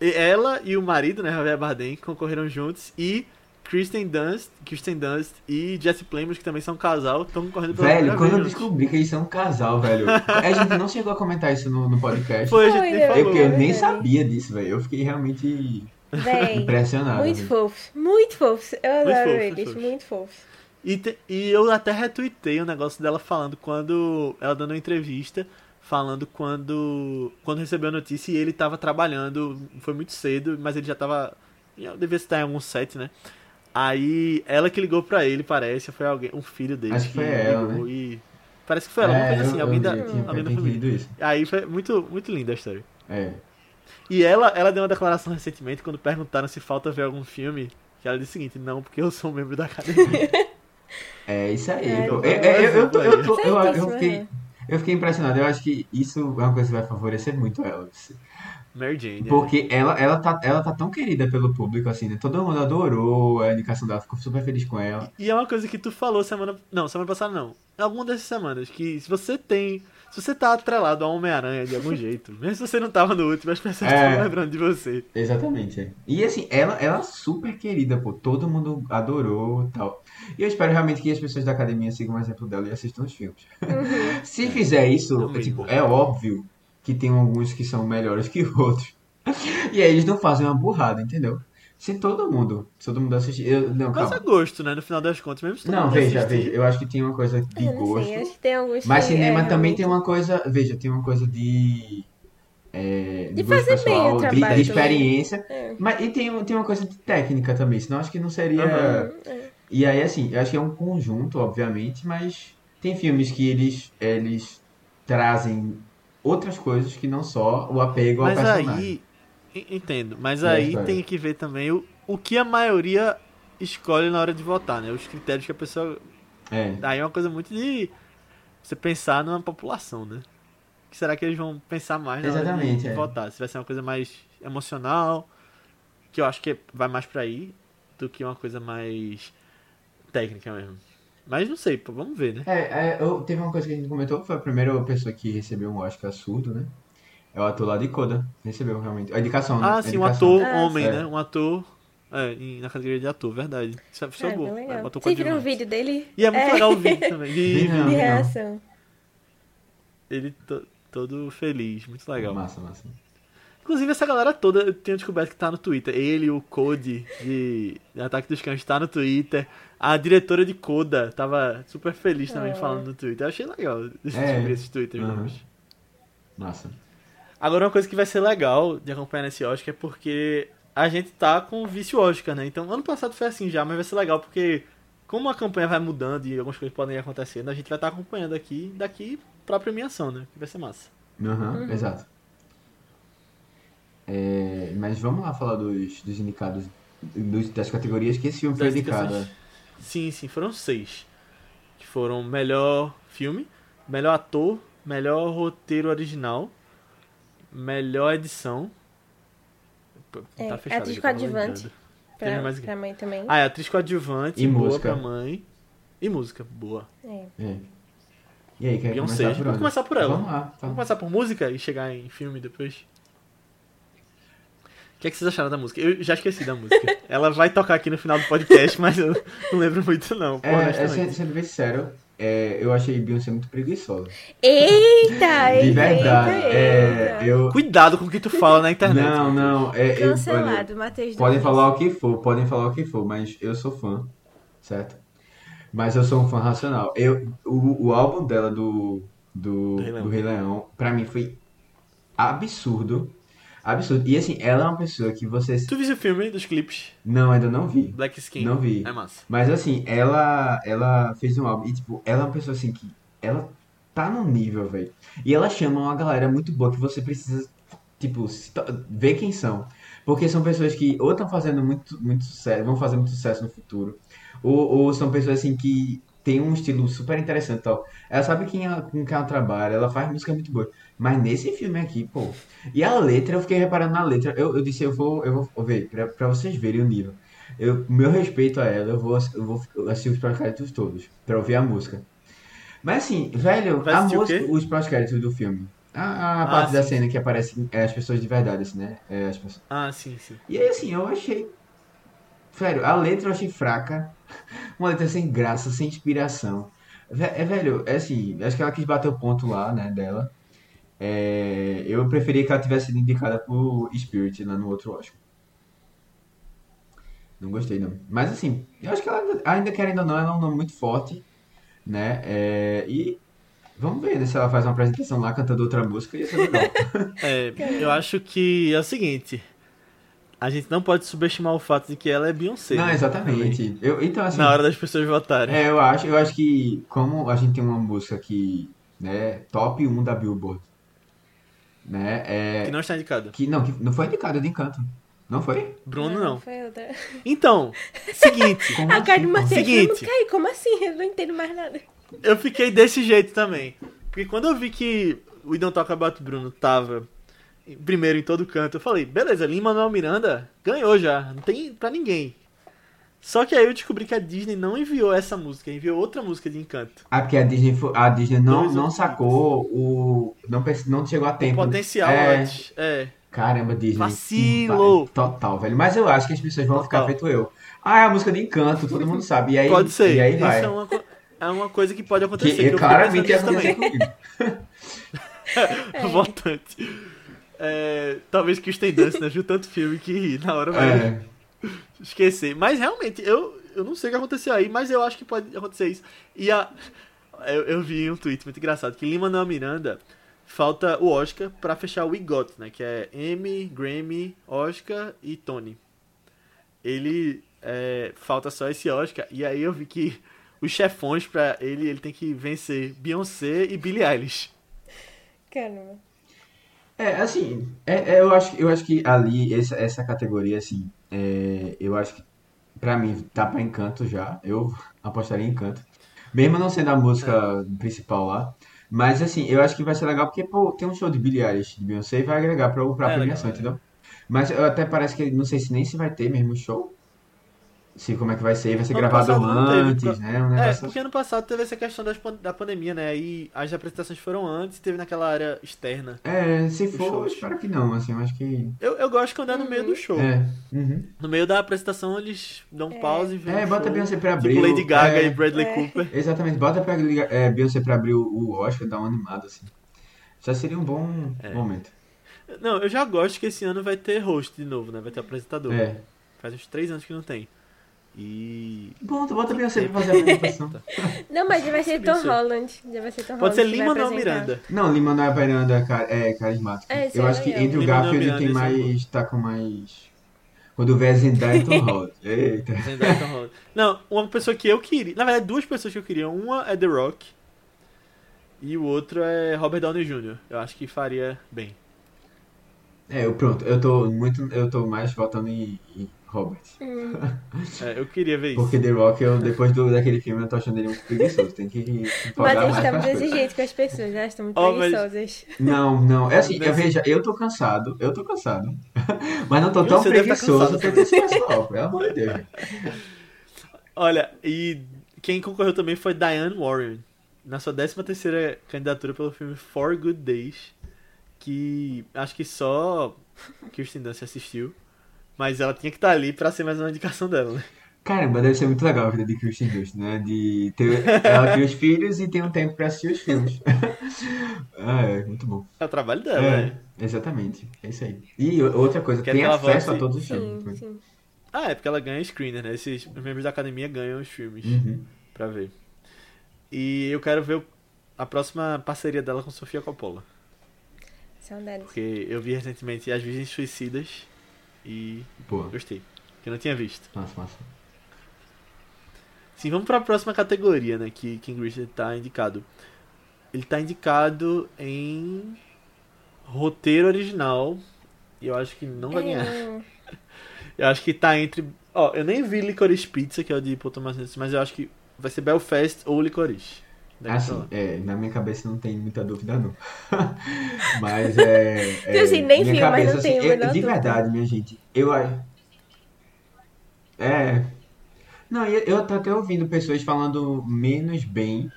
e- ela e o marido, né, Javier Bardem, concorreram juntos e Kristen Dunst, Kristen Dunst e Jesse Plemons, que também são um casal, estão concorrendo pela Velho, quando eu vez juntos. descobri que eles são um casal, velho. A gente não chegou a comentar isso no, no podcast. Foi, a Foi, gente nem né? É falou. porque eu nem sabia disso, velho. Eu fiquei realmente Véi, impressionado. muito velho. fofos. Muito fofos. Eu adoro fofos, eles, fofos. muito fofos. E, te- e eu até retuitei o negócio dela falando quando. Ela dando uma entrevista, falando quando. Quando recebeu a notícia e ele tava trabalhando, foi muito cedo, mas ele já tava. já devia estar em algum set, né? Aí ela que ligou pra ele, parece, foi alguém, um filho dele. Acho que foi ela, ligou E. Parece que foi ela, uma É, coisa assim, eu- alguém eu da. eu tinha- alguém eu da família. Aí foi muito, muito linda a história. É. E ela, ela deu uma declaração recentemente quando perguntaram se falta ver algum filme. Que ela disse o seguinte, não, porque eu sou um membro da academia. [LAUGHS] É isso aí, É, então, Eu, eu, eu, tô- eu, tô- eu, eu Certíssimo, fiquei, é. eu fiquei impressionado. Eu acho que isso é uma coisa que vai favorecer muito ela. Né? Porque ela, ela, tá, ela tá tão querida pelo público, assim, né? Todo mundo adorou a indicação dela, ficou super feliz com ela. E é uma coisa que tu falou semana. Não, semana passada não. Alguma dessas semanas, que se você tem. Se você tá atrelado a Homem-Aranha de algum jeito, [LAUGHS] mesmo se você não tava no último, as pessoas É. estão lembrando de você. Exatamente, é. E assim, ela, ela é super querida, pô. Todo mundo adorou e tal. E eu espero realmente que as pessoas da academia sigam o exemplo dela e assistam os filmes. [LAUGHS] Se fizer isso, é, tipo, é óbvio que tem alguns que são melhores que outros. [LAUGHS] E aí eles não fazem uma burrada, entendeu? Se todo mundo, se todo mundo assistir. Eu, não, Mas calma. é gosto, né? No final das contas, mesmo se Não, veja, assistir. veja. Eu acho que tem uma coisa de gosto. sei, acho que tem alguns Mas que, cinema é, também realmente- tem uma coisa. Veja, tem uma coisa de. É, De gosto fazer bem o pessoal, de, trabalho de também. experiência. É. Mas e tem, tem uma coisa de técnica também, senão acho que não seria. É. E aí, assim, eu acho que é um conjunto, obviamente, mas tem filmes que eles, eles trazem outras coisas que não só o apego ao Mas personagem. aí. En- Entendo, mas aí história? tem que ver também o, o que a maioria escolhe na hora de votar, né? Os critérios que a pessoa. É, Aí é uma coisa muito de você pensar numa população, né? O que será que eles vão pensar mais na hora de- Exatamente, de, é. votar? Se vai ser uma coisa mais emocional, que eu acho que vai mais pra aí, do que uma coisa mais técnica mesmo. Mas não sei, pô, vamos ver, né? é, é, eu, teve uma coisa que a gente comentou, foi a primeira pessoa que recebeu um Oscar surdo, né? É o ator lá de Coda. Recebeu realmente. A indicação, né? Ah, sim, um ator Ah, homem, sim. né? Um ator. É, na categoria de ator, verdade. Isso é, isso é É, bom. É, botou Vocês viram o vídeo dele? E é muito legal o vídeo também. De. De reação. ele to- todo feliz, muito legal. Massa, massa. Inclusive, essa galera toda, eu tenho descoberto que tá no Twitter. Ele, o Code de, Ataque dos Cães, tá no Twitter. A diretora de Coda tava super feliz também Ah. falando no Twitter. Eu achei legal descobrir É. esses Twitters Aham. novos. Massa. Agora, uma coisa que vai ser legal de acompanhar nesse Oscar é porque a gente tá com o vício Oscar, né? Então, ano passado foi assim já, mas vai ser legal porque, como a campanha vai mudando e algumas coisas podem ir acontecendo, a gente vai estar acompanhando aqui, daqui pra premiação, né? Que vai ser massa. Aham, Uhum. exato. É, mas vamos lá falar dos, dos indicados, dos- das categorias que esse filme foi indicado. Sim, sim, foram seis. Que foram melhor filme, melhor ator, melhor roteiro original, melhor edição. P- É, tá fechado atriz coadjuvante. Pra, mais pra mãe também. Ah, é atriz coadjuvante, E boa música. pra mãe. E música, boa. É. É. E aí, quer Beyoncé, começar por vamos começar por ela. Vamos lá. Vamos Tá. começar por música e chegar em filme depois? O que, é que vocês acharam da música? Eu já esqueci da música. [LAUGHS] Ela vai tocar aqui no final do podcast, mas eu não lembro muito não, É, é, sendo, sendo bem sincero, é, eu achei Beyoncé muito preguiçosa. Eita, eita, De verdade. eita, É, eita. eu... Cuidado com o que tu fala na internet. Não, não. É, eu, olha, Cancelado, Matheus podem falar o que for, podem falar o que for, mas eu sou fã, certo? Mas eu sou um fã racional. Eu, o, o álbum dela do, do, Do Rei Leão. do Rei Leão, pra mim foi absurdo. Absurdo. E assim, ela é uma pessoa que você. Tu viu o filme dos clipes? Não, ainda não vi. Black Skin? Não vi. É massa. Mas assim, ela ela fez um álbum e tipo, ela é uma pessoa assim que ela tá num nível, velho. E ela chama uma galera muito boa que você precisa tipo ver quem são. Porque são pessoas que ou estão fazendo muito muito sucesso, vão fazer muito sucesso no futuro, ou, ou são pessoas assim que tem um estilo super interessante tal. Ela sabe quem ela, com quem ela trabalha, ela faz música muito boa. Mas nesse filme aqui, pô. E a letra, eu fiquei reparando na letra. Eu, eu disse, eu vou, eu vou ver, pra, pra vocês verem o nível. Eu, meu respeito a ela, eu vou, eu vou assistir os pós-créditos todos, pra ouvir a música. Mas assim, velho, Vai a música, os pós-créditos do filme. A, a Ah, parte da sim, cena que aparece é, as pessoas de verdade, assim, né? É, as pessoas. Ah, sim, sim. E aí, assim, eu achei. Sério, a letra eu achei fraca. [LAUGHS] Uma letra sem graça, sem inspiração. É, velho, é assim, acho que ela quis bater o ponto lá, né, dela. É, eu preferia que ela tivesse sido indicada por Spirit lá no outro Oscar. Não gostei, não. Mas assim, eu acho que ela ainda, ainda querendo ou não, ela é um nome muito forte, né? É, e vamos ver né, se ela faz uma apresentação lá cantando outra música, ia ser legal. [LAUGHS] É, eu acho que é o seguinte. A gente não pode subestimar o fato de que ela é Beyoncé. Não, né? exatamente. Eu, então, assim, Na hora das pessoas votarem. É, eu acho, eu acho que como a gente tem uma música que, né, top 1 da Billboard, né, é Que não está indicada. que não, que não foi indicada de Encanto. Não foi? Bruno não. Foi outra. Então, seguinte. Como A assim, pô? Matheus Seguinte. Caiu. Como assim? Eu não entendo mais nada. Eu fiquei desse jeito também. Porque quando eu vi que o We Don't Talk About Bruno tava primeiro em todo canto, eu falei, beleza, Lin Manuel Miranda ganhou já, não tem pra ninguém. Só que aí eu descobri que a Disney não enviou essa música, enviou outra música de Encanto. Ah, porque a Disney, a Disney não, não sacou o não, não chegou a O tempo. potencial é, antes. É. Caramba, Disney. Vacilo! que Total, velho. Mas eu acho que as pessoas vão ficar Total. feito eu. Ah, é a música de Encanto, todo mundo sabe. E aí, Pode ser. E aí Isso vai. é uma, é uma coisa que pode Que, acontecer. que eu fiquei claramente acontecer também. comigo. [LAUGHS] Votante. É, talvez Kristen Dunst, né? Viu tanto filme que na hora vai É. esquecer. Mas realmente, eu, eu não sei o que aconteceu aí, mas eu acho que pode acontecer isso. E a, eu, eu vi um tweet muito engraçado, que Lima Manuel Miranda falta o Oscar pra fechar o We Got, né? Que é Emmy, Grammy, Oscar e Tony. Ele é, falta só esse Oscar, e aí eu vi que os chefões pra ele, ele tem que vencer Beyoncé e Billie Eilish. Caramba. É, assim, é, é, eu, acho, eu acho que ali, essa, essa categoria, assim, é, eu acho que pra mim tá pra Encanto já. Eu apostaria em Encanto. Mesmo não sendo a música principal lá. Mas, assim, eu acho que vai ser legal porque, pô, tem um show de Billie Eilish, de Beyoncé, e vai agregar pra, pra É, premiação, legal, é. entendeu? Mas até parece que, não sei se nem se vai ter mesmo show. Se como é que vai ser, vai ser Ano gravado não teve, antes, por- né? Um É, negócio porque ano passado teve essa questão das da pandemia, né? E as apresentações foram antes, teve naquela área externa. É, se for, shows. espero que não, assim, eu acho que... Eu, eu gosto quando é no meio do show. É, uhum. No meio da apresentação eles dão pause e vêm É, o bota show. Beyoncé pra abrir. Tipo Lady Gaga é, e Bradley É. Cooper. [LAUGHS] Exatamente, bota pra ligar- é, Beyoncé pra abrir o, Oscar, dar uma animada, assim. Já seria um bom É. momento. Não, eu já gosto que esse ano vai ter host de novo, né? Vai ter apresentador. É. Faz uns três anos que não tem. E. Bota, bota a Beyoncé pra fazer a apresentação. [LAUGHS] Não, mas já vai ser Tom. Holland. Já vai ser Tom Pode ser Holland que vai Lima não apresentar. Miranda. Não, Lima não é Miranda é ca- é carismático. É, Eu é acho que legal. Andrew Lin-Manuel Garfield tem Miranda, é mais. tá com mais. Quando vê Zendaya e Tom [LAUGHS] Holland. Eita. Zendaya e Tom Holland. Não, uma pessoa que eu queria. Na verdade, duas pessoas que eu queria. Uma é The Rock. E o outro é Robert Downey Jr. Eu acho que faria bem. É, eu pronto, eu tô muito. Eu tô mais votando em, em Robert. É, eu queria ver isso. Porque The Rock, eu, depois do, daquele filme, eu tô achando ele muito preguiçoso. Tem que [LAUGHS] Mas empolgar eles mais estão coisas. jeito com as pessoas, elas estão muito Oh, mas- preguiçosas. Não, não. É assim, Mas- eu, veja, eu tô cansado, eu tô cansado. [LAUGHS] Mas não tô tão tá preguiçoso quanto esse pessoal, pelo amor de Deus. Olha, e quem concorreu também foi Diane Warren, na sua 13 terceira candidatura pelo filme Four Good Days, que acho que só Kirsten Dunst assistiu, mas ela tinha que estar ali pra ser mais uma indicação dela, né? Caramba, deve ser muito legal a vida de Kristen Dunst, né? De ter, ela tem os [LAUGHS] filhos e tem um tempo pra assistir os filmes. [LAUGHS] ah, é, muito bom. É o trabalho dela, É, né? exatamente. É isso aí. E outra coisa, Quer tem que ela acesso volte- a todos os filmes. Sim, também. sim. Ah, é porque ela ganha screener, né? Esses os membros da academia ganham os filmes Uhum. pra ver. E eu quero ver a próxima parceria dela com Sofia Coppola. Saudades. Porque eu vi recentemente As Virgens Suicidas e Boa. gostei. Que eu não tinha visto. Massa, massa. Sim, vamos para a próxima categoria, né? Que King Richard tá indicado. Ele tá indicado em roteiro original. E eu acho que não vai ganhar. Hum, [LAUGHS] Eu acho que tá entre. Ó, eu nem vi Licorice Pizza, que é o de Paul Thomas Anderson, mas eu acho que vai ser Belfast ou Licorice. Assim, é, na minha cabeça não tem muita dúvida, não. [LAUGHS] mas é. [LAUGHS] é assim, nem minha vi, mas cabeça, não assim, tenho menor De dúvida. verdade, minha gente, eu acho. É. Não, eu, eu tô até ouvindo pessoas falando menos bem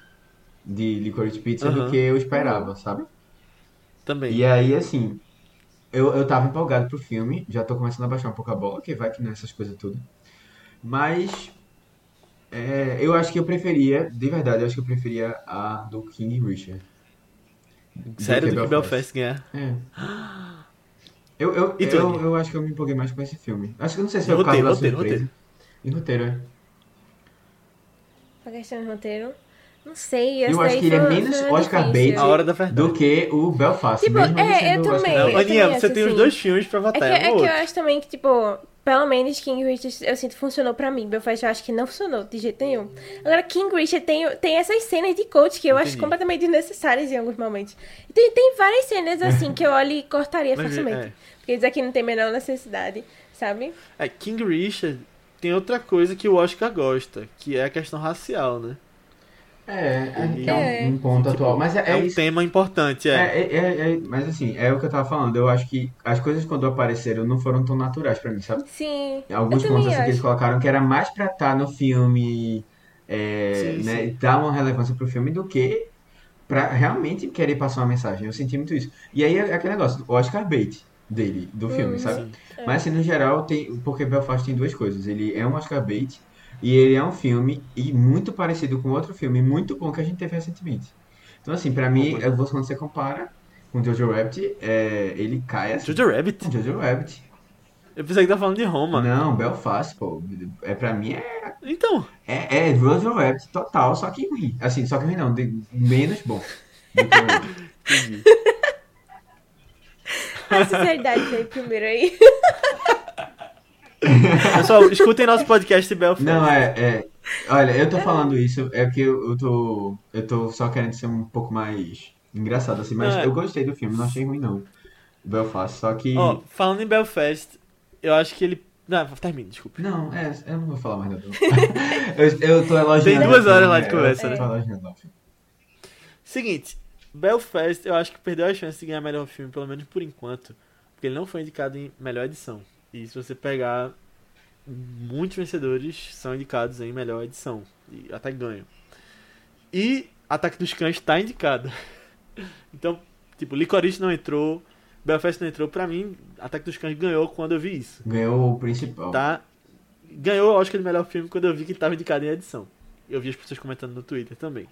de Licorice Pizza do Aham. que eu esperava, sabe? Também. E aí, assim, eu, eu tava empolgado pro filme, já tô começando a baixar um pouco a bola, que vai que nessas coisas tudo. Mas é, eu acho que eu preferia, de verdade, eu acho que eu preferia a do King Richard. Sério do do que que Belfast ganhar. É. Eu, eu, E eu, Tony? eu acho que eu me empolguei mais com esse filme. Acho que eu não sei se E foi o caso roteiro, da roteiro, surpresa. roteiro. E roteiro, é. a questão do roteiro. Não sei, Eu acho que ele é menos Oscar difícil. bait A hora da verdade. do que o Belfast. Tipo, é, eu também. Eu Aninha, também você acho tem os assim. dois filmes pra É votar. que, é um é que eu acho também que, tipo, pelo menos King Richard, eu sinto, funcionou pra mim. Belfast eu acho que não funcionou de jeito nenhum. Agora, King Richard tem, tem essas cenas de coach que eu acho Entendi. completamente desnecessárias em alguns momentos. E tem, tem várias cenas, assim, que eu olho [LAUGHS] e cortaria Mas, facilmente. é. Porque eles aqui não tem a menor necessidade, sabe? É, King Richard tem outra coisa que o Oscar gosta, que é a questão racial, né? É, é, que é É. um, um ponto Tipo, atual. Mas é, É, é um isso. tema importante, é. É, é, é, é- mas assim, é o que eu tava falando. Eu acho que as coisas quando apareceram não foram tão naturais pra mim, sabe? Sim. Alguns eu pontos assim que eles colocaram que era mais pra estar no filme, é, Sim, né, sim. e dar uma relevância pro filme do que pra realmente querer passar uma mensagem. Eu senti muito isso. E aí é aquele negócio, o Oscar bait dele, do filme, Hum, sabe? Sim. Mas assim, no geral, tem, porque Belfast tem duas coisas. Ele é um Oscar bait e ele é um filme e muito parecido com outro filme muito bom que a gente teve recentemente. Então assim, pra mim, quando você compara com Jojo Rabbit, é, ele cai assim. Jojo Rabbit? Jojo Rabbit. Eu pensei que tá falando de Roma. Não, Belfast, pô. É, pra mim é, Então, é, é Jojo Rabbit total, só que ruim. Assim, só que ruim não, de- menos bom. [LAUGHS] entendi. A sinceridade veio primeiro aí. [LAUGHS] [LAUGHS] Pessoal, escutem nosso podcast Belfast. Não, é, é. Olha, eu tô falando isso, é porque eu, eu tô. Eu tô só querendo ser um pouco mais engraçado, assim, mas Não, é. eu gostei do filme, não achei ruim não. Belfast, só que. Ó, falando em Belfast, eu acho que ele. Não, termine, desculpa. Não, é, eu não vou falar mais nada. [LAUGHS] eu, eu tô elogiando. Tem duas horas filme, lá de é, conversa, eu né? tô elogiando. Seguinte, Belfast eu acho que perdeu a chance de ganhar melhor filme, pelo menos por enquanto. Porque ele não foi indicado em melhor edição. E se você pegar, muitos vencedores são indicados em melhor edição. E até ganham. E Ataque dos Cães tá indicado. [LAUGHS] Então, tipo, Licorice não entrou, Belfast não entrou. Pra mim, Ataque dos Cães ganhou quando eu vi isso. Ganhou o principal. Tá? Ganhou o Oscar de melhor filme quando eu vi que estava indicado em edição. Eu vi as pessoas comentando no Twitter também.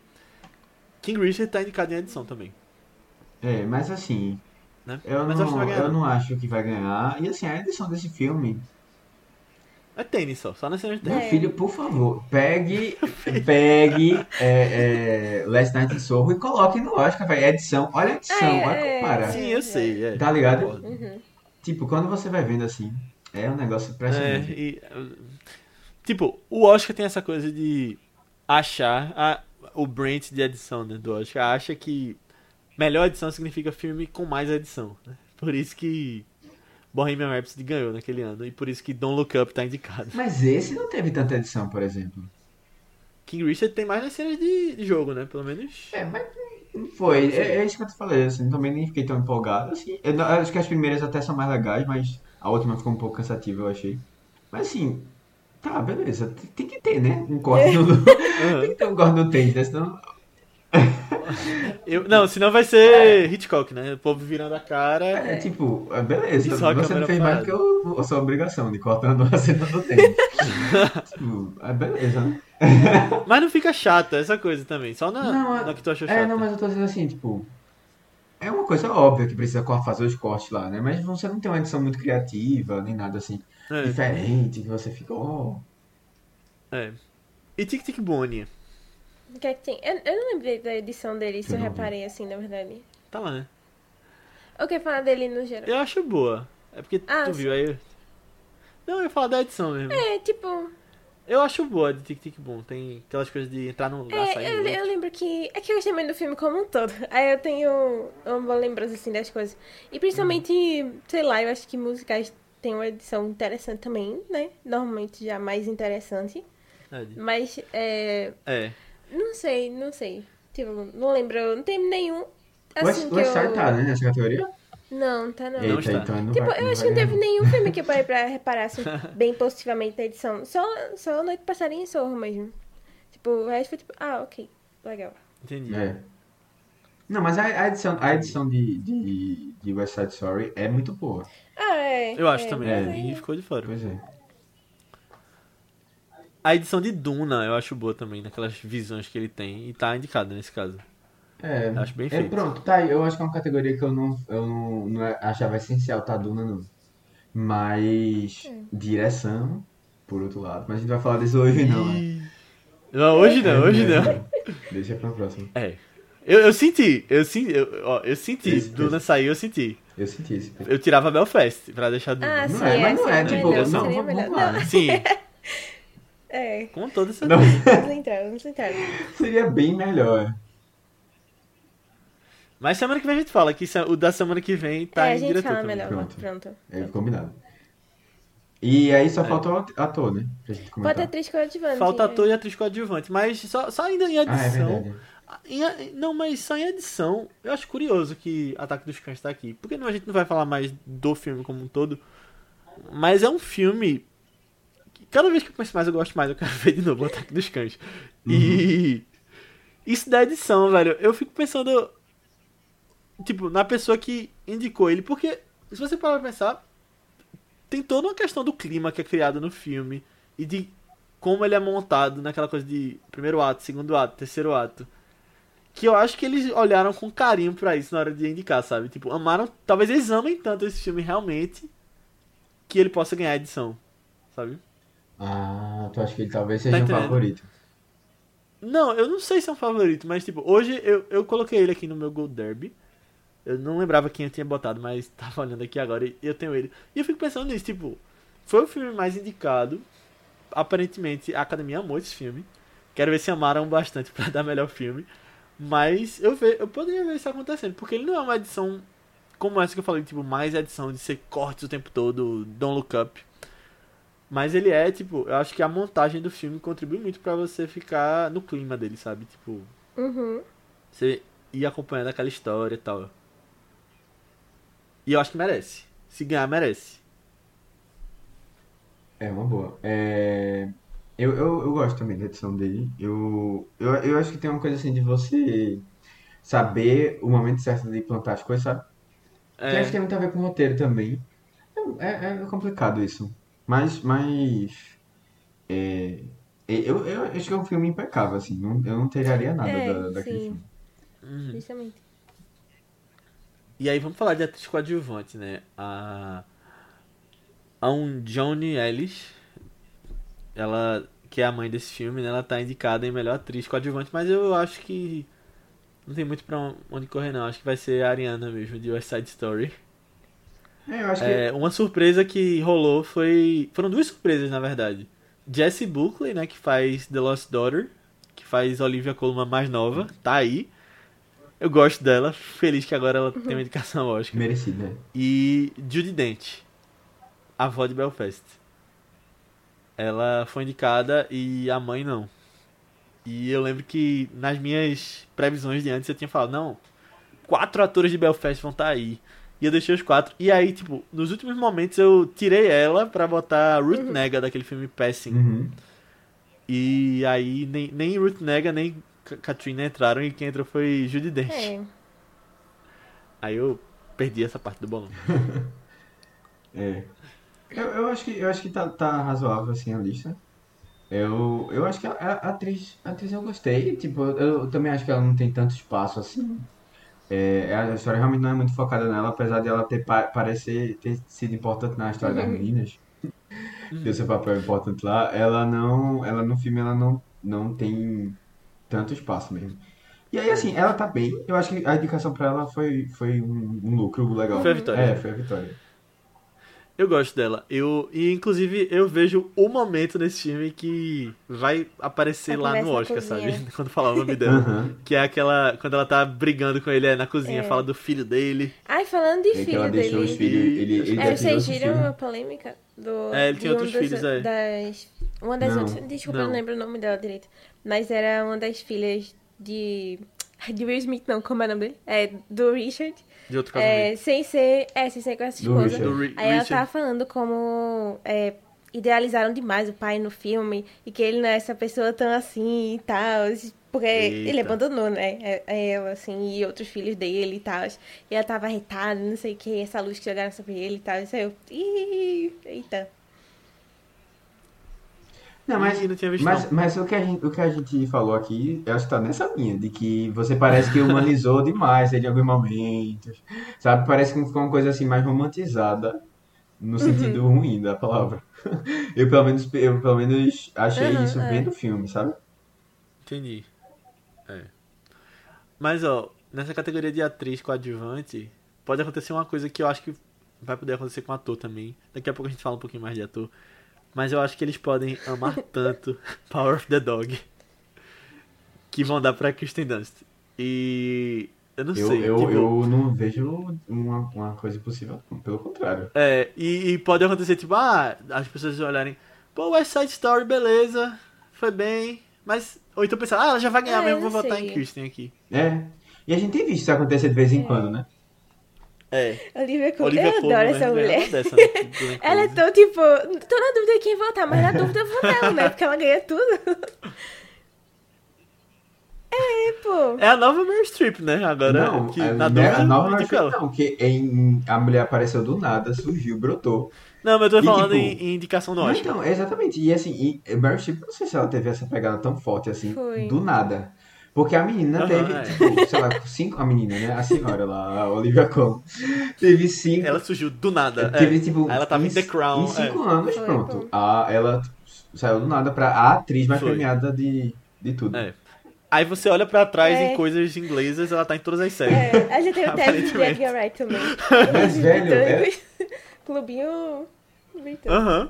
King Richard tá indicado em edição também. É, mas assim. Né? Eu, Mas eu acho que não, vai ganhar. eu não acho que vai ganhar. E assim, a edição desse filme. É tênis só, só na cena de Meu tênis. É. filho, por favor, pegue, [LAUGHS] pegue é, é, Last Night in Soho e coloque no Oscar, velho. Edição, olha a edição, É, olha como é. Sim, eu sei. É. Tá ligado? Uhum. Tipo, quando você vai vendo assim, é um negócio É, impressionante. e, uh, tipo, o Oscar tem essa coisa de achar. A, o Brent de edição né, do Oscar acha que melhor edição significa filme com mais edição. Né? Por isso que Bohemian Rhapsody ganhou naquele ano, e por isso que Don't Look Up tá indicado. Mas esse não teve tanta edição, por exemplo. King Richard tem mais nas cenas de, jogo, né? Pelo menos. É, mas foi. É, é isso que eu te falei, assim, também nem fiquei tão empolgado, assim. Eu, eu acho que as primeiras até são mais legais, mas a última ficou um pouco cansativa, eu achei. Mas assim, tá, beleza. Tem, tem que ter, né? Um corte no... [LAUGHS] Aham. tem que ter um corte no tênis, né? Senão... [LAUGHS] [LAUGHS] Eu, não, senão vai ser Hitchcock, né? O povo virando a cara. É, tipo, é, beleza. Você não fez mais do que eu- a sua obrigação de cortando a [LAUGHS] cena do tênis. [LAUGHS] tipo, é beleza, né? Mas não fica chata essa coisa também. Só na, Não, é- na que tu achou chata. É, não, mas eu tô dizendo assim, tipo. É uma coisa óbvia que precisa fazer os cortes lá, né? Mas você não tem uma edição muito criativa, nem nada assim É, diferente, que você fica, ó. é. E Tic Tic Bonie? O que é que tem? Eu, eu não lembrei da edição dele, se eu não vi. reparei assim, na verdade. Tá lá, né? Eu quero falar dele no geral. Eu acho boa. É porque Ah, tu sim. viu aí. Não, eu ia falar da edição mesmo. É, tipo. Eu acho boa de Tic Tic Boom. Tem aquelas coisas de entrar num lugar, sair É, no eu, eu lembro que. É que eu gostei muito do filme como um todo. [LAUGHS] Aí eu tenho uma boa lembrança assim das coisas. E principalmente, sei lá, eu acho que musicais têm uma edição interessante também, né? Normalmente já mais interessante. Verdade. Mas, é. É. Não sei, não sei. Tipo, não lembro. Não tem nenhum. O Assim West que West eu. Side tá, né? Nessa categoria? Não, tá não. Não Eita, está. então não Tipo, vai, eu não acho que não teve nenhum filme que eu parei [LAUGHS] pra reparar assim, bem positivamente na edição. Só, só Noite Passarinho e Sorro mesmo. Tipo, o resto foi tipo, ah, ok, legal. Entendi. É. Não, mas a, a edição, a edição de, de, de West Side Story é muito boa. Ah, é. Eu acho é, também. É. E ficou de fora. Pois é. A edição de Duna eu acho boa também, naquelas visões que ele tem. E tá indicada nesse caso. É, Acho bem é, feito. pronto, tá aí. Eu acho que é uma categoria que eu não, eu não, não achava essencial, tá, Duna, não. Mas, É. direção, por outro lado. Mas a gente vai falar disso hoje, não, né? Não, hoje não, hoje É, não. Deixa pra próxima. É. Eu, eu senti, eu senti, eu, ó, eu senti. Esse- Duna esse. saiu, eu senti. Eu senti esse. Eu tirava Belfast pra deixar Duna. Ah, Não sim, é, mas não é, tipo, melhor, não, seria vamos- melhor. vamos lá, Não, né? Sim, [LAUGHS] é. com toda Não, certeza. Vamos entrar, vamos entrar. seria bem melhor. Mas semana que vem a gente fala, que o da semana que vem tá é, a em gente diretor fala também. melhor. Pronto. Pronto. É combinado. E aí só É. falta o ator, né? Gente comentar. atriz coadjuvante. Falta é. ator e atriz coadjuvante, mas só, só ainda em Ah, é. Em- não, mas só em edição. Eu acho curioso que Ataque dos Cães tá aqui. Porque não, a gente não vai falar mais do filme como um todo. Mas é um filme. Cada vez que eu penso mais, eu gosto mais. Eu quero [LAUGHS] ver de novo o Ataque dos Cães. E. Isso da edição, velho. Eu fico pensando. Tipo, na pessoa que indicou ele. Porque, se você parar pra pensar. Tem toda uma questão do clima que é criado no filme. E de como ele é montado naquela coisa de primeiro ato, segundo ato, terceiro ato. Que eu acho que eles olharam com carinho pra isso na hora de indicar, sabe? Tipo, amaram. Talvez eles amem tanto esse filme realmente que ele possa ganhar a edição, sabe? Ah, tu acha que ele talvez Tá seja um entendendo? favorito? Não, eu não sei se é um favorito, mas tipo, hoje eu, eu coloquei ele aqui no meu Gold Derby. Eu não lembrava quem eu tinha botado, mas [LAUGHS] tava olhando aqui agora e eu tenho ele. E eu fico pensando nisso, tipo, foi o filme mais indicado. Aparentemente a academia amou esse filme. Quero ver se amaram bastante [LAUGHS] pra dar melhor filme. Mas eu, ve, eu poderia ver isso acontecendo, porque ele não é uma edição como essa que eu falei, tipo, mais edição de ser cortes o tempo todo, Don't Look Up. Mas ele é, tipo, eu acho que a montagem do filme contribui muito pra você ficar no clima dele, sabe? Tipo, Uhum. você ir acompanhando aquela história e tal. E eu acho que merece. Se ganhar, merece. É uma boa. É, Eu, eu, eu gosto também da edição dele. Eu, eu, eu acho que tem uma coisa assim de você saber o momento certo de plantar as coisas, sabe? Que eu acho que É, tem muito a ver com o roteiro também. É, é, é complicado isso. Mas, mas é, eu, eu acho que é um filme impecável, assim. Não, eu não tiraria nada É, da, daquele sim. filme. uhum. Justamente. E aí vamos falar de atriz coadjuvante, né? A, a um Johnny Ellis, ela que é a mãe desse filme, né? Ela tá indicada em melhor atriz coadjuvante, mas eu acho que não tem muito pra onde correr não. Acho que vai ser a Ariana mesmo de West Side Story. É, eu acho que É, uma surpresa que rolou foi. Foram duas surpresas, na verdade. Jessie Buckley, né, que faz The Lost Daughter, que faz Olivia Colman mais nova, tá aí. Eu gosto dela, feliz que agora ela tem uma indicação Oscar. merecido, né? E Judy Dent, a avó de Belfast. Ela foi indicada e a mãe não. E eu lembro que nas minhas previsões de antes eu tinha falado, não, quatro atores de Belfast vão estar tá aí. E eu deixei os quatro. E aí, tipo, nos últimos momentos eu tirei ela pra botar Ruth uhum. Nega daquele filme Passing. Uhum. E aí nem, nem Ruth Nega nem Katrina entraram e quem entrou foi Judy Dench. É. Aí eu perdi essa parte do bolão. [LAUGHS] é. Eu, eu acho que, eu acho que tá, tá razoável assim a lista. Eu, eu acho que a, a, atriz, a atriz eu gostei. Tipo, eu, eu, também acho que ela não tem tanto espaço assim. É, a história realmente não é muito focada nela, apesar de ela ter parecer ter sido importante na história das uhum. meninas. Uhum. ter seu papel importante lá. Ela não. Ela no filme ela não, não tem tanto espaço mesmo. E aí, assim, ela tá bem. Eu acho que a indicação pra ela foi, foi um, um lucro legal. Foi a vitória. É, foi a vitória. Eu gosto dela. Eu, e inclusive eu vejo o momento nesse filme que vai aparecer lá no Oscar, sabe? [LAUGHS] Quando falar o nome dela. Uhum. Que é aquela. Quando ela tá brigando com ele é, na cozinha, é. fala do filho dele. Ai, falando de é filho ela dele. Deixou os filhos, ele, ele é, vocês viram a polêmica do. É, ele um outros dos, filhos, é. Das, uma das não. outras. Desculpa, não. eu não lembro o nome dela direito. Mas era uma das filhas de. De Will Smith, não, como é o nome dele? É, do Richard. De outro casamento. É, sem ser. É, sem ser com essa esposa. Do Aí ela tava falando como. É, idealizaram demais o pai no filme e que ele não é essa pessoa tão assim e tal. Porque Eita. ele abandonou, né? é- é Ela, assim, e outros filhos dele e tal. E ela tava irritada, não sei o que, essa luz que jogaram sobre ele e tal. Isso aí eu. Ih, eita. Não, mas, não tinha visto mas, não. mas o, que a gente, o que a gente falou aqui, eu acho que tá nessa linha, de que você parece que humanizou [LAUGHS] demais ele em alguns momentos, sabe? Parece que ficou uma coisa assim mais romantizada, no sentido ruim da palavra. [LAUGHS] Eu pelo menos, eu, pelo menos achei Uhum, isso é. vendo o filme, sabe? Entendi. É. Mas, ó, nessa categoria de atriz coadjuvante, pode acontecer uma coisa que eu acho que vai poder acontecer com ator também. Daqui a pouco a gente fala um pouquinho mais de ator. Mas eu acho que eles podem amar tanto [LAUGHS] Power of the Dog que vão dar pra Kristen Dunst. E eu não Eu, sei. eu, tipo, eu não vejo uma, uma coisa impossível, pelo contrário. É, e, e pode acontecer, tipo, ah, as pessoas olharem, pô, West Side Story, beleza, foi bem, mas. Ou então pensar, ah, ela já vai ganhar É, mesmo, vou votar em Kristen aqui. É. E a gente tem visto isso acontecer de vez em quando, né? É. Olivia Colman. Olivia Eu Colman adoro essa ganhou mulher. dessa, [LAUGHS] né? Ela é tão, tipo, tô na dúvida de quem votar, mas na [LAUGHS] dúvida eu vou nela, né? Porque ela ganha tudo. [LAUGHS] É, pô. É a nova Meryl Streep, né? Agora, Não, que a, na né, dúvida, a nova indico ela. não, que em, a mulher apareceu do nada, surgiu, brotou. Não, mas eu tô E, falando tipo, em, em indicação Não, Oscar. então, exatamente. E assim, e Meryl Streep, não sei se ela teve essa pegada tão forte assim, Foi. do nada. Porque a menina Aham, teve, é. tipo, sei lá, cinco. A menina, né? A senhora lá, a Olivia Colman. Teve cinco. Ela surgiu do nada. teve, é. tipo. Ela tava em The Em Crown. cinco é. anos, Foi, pronto. A, ela saiu do nada pra a atriz mais Foi. premiada de, de tudo. É. Aí você olha pra trás É. em coisas inglesas, ela tá em todas as séries. É, a gente tem [LAUGHS] o teste de Aparentemente. Edgar Wright também. Mas, velho, é-. [LAUGHS] Clubinho. Aham.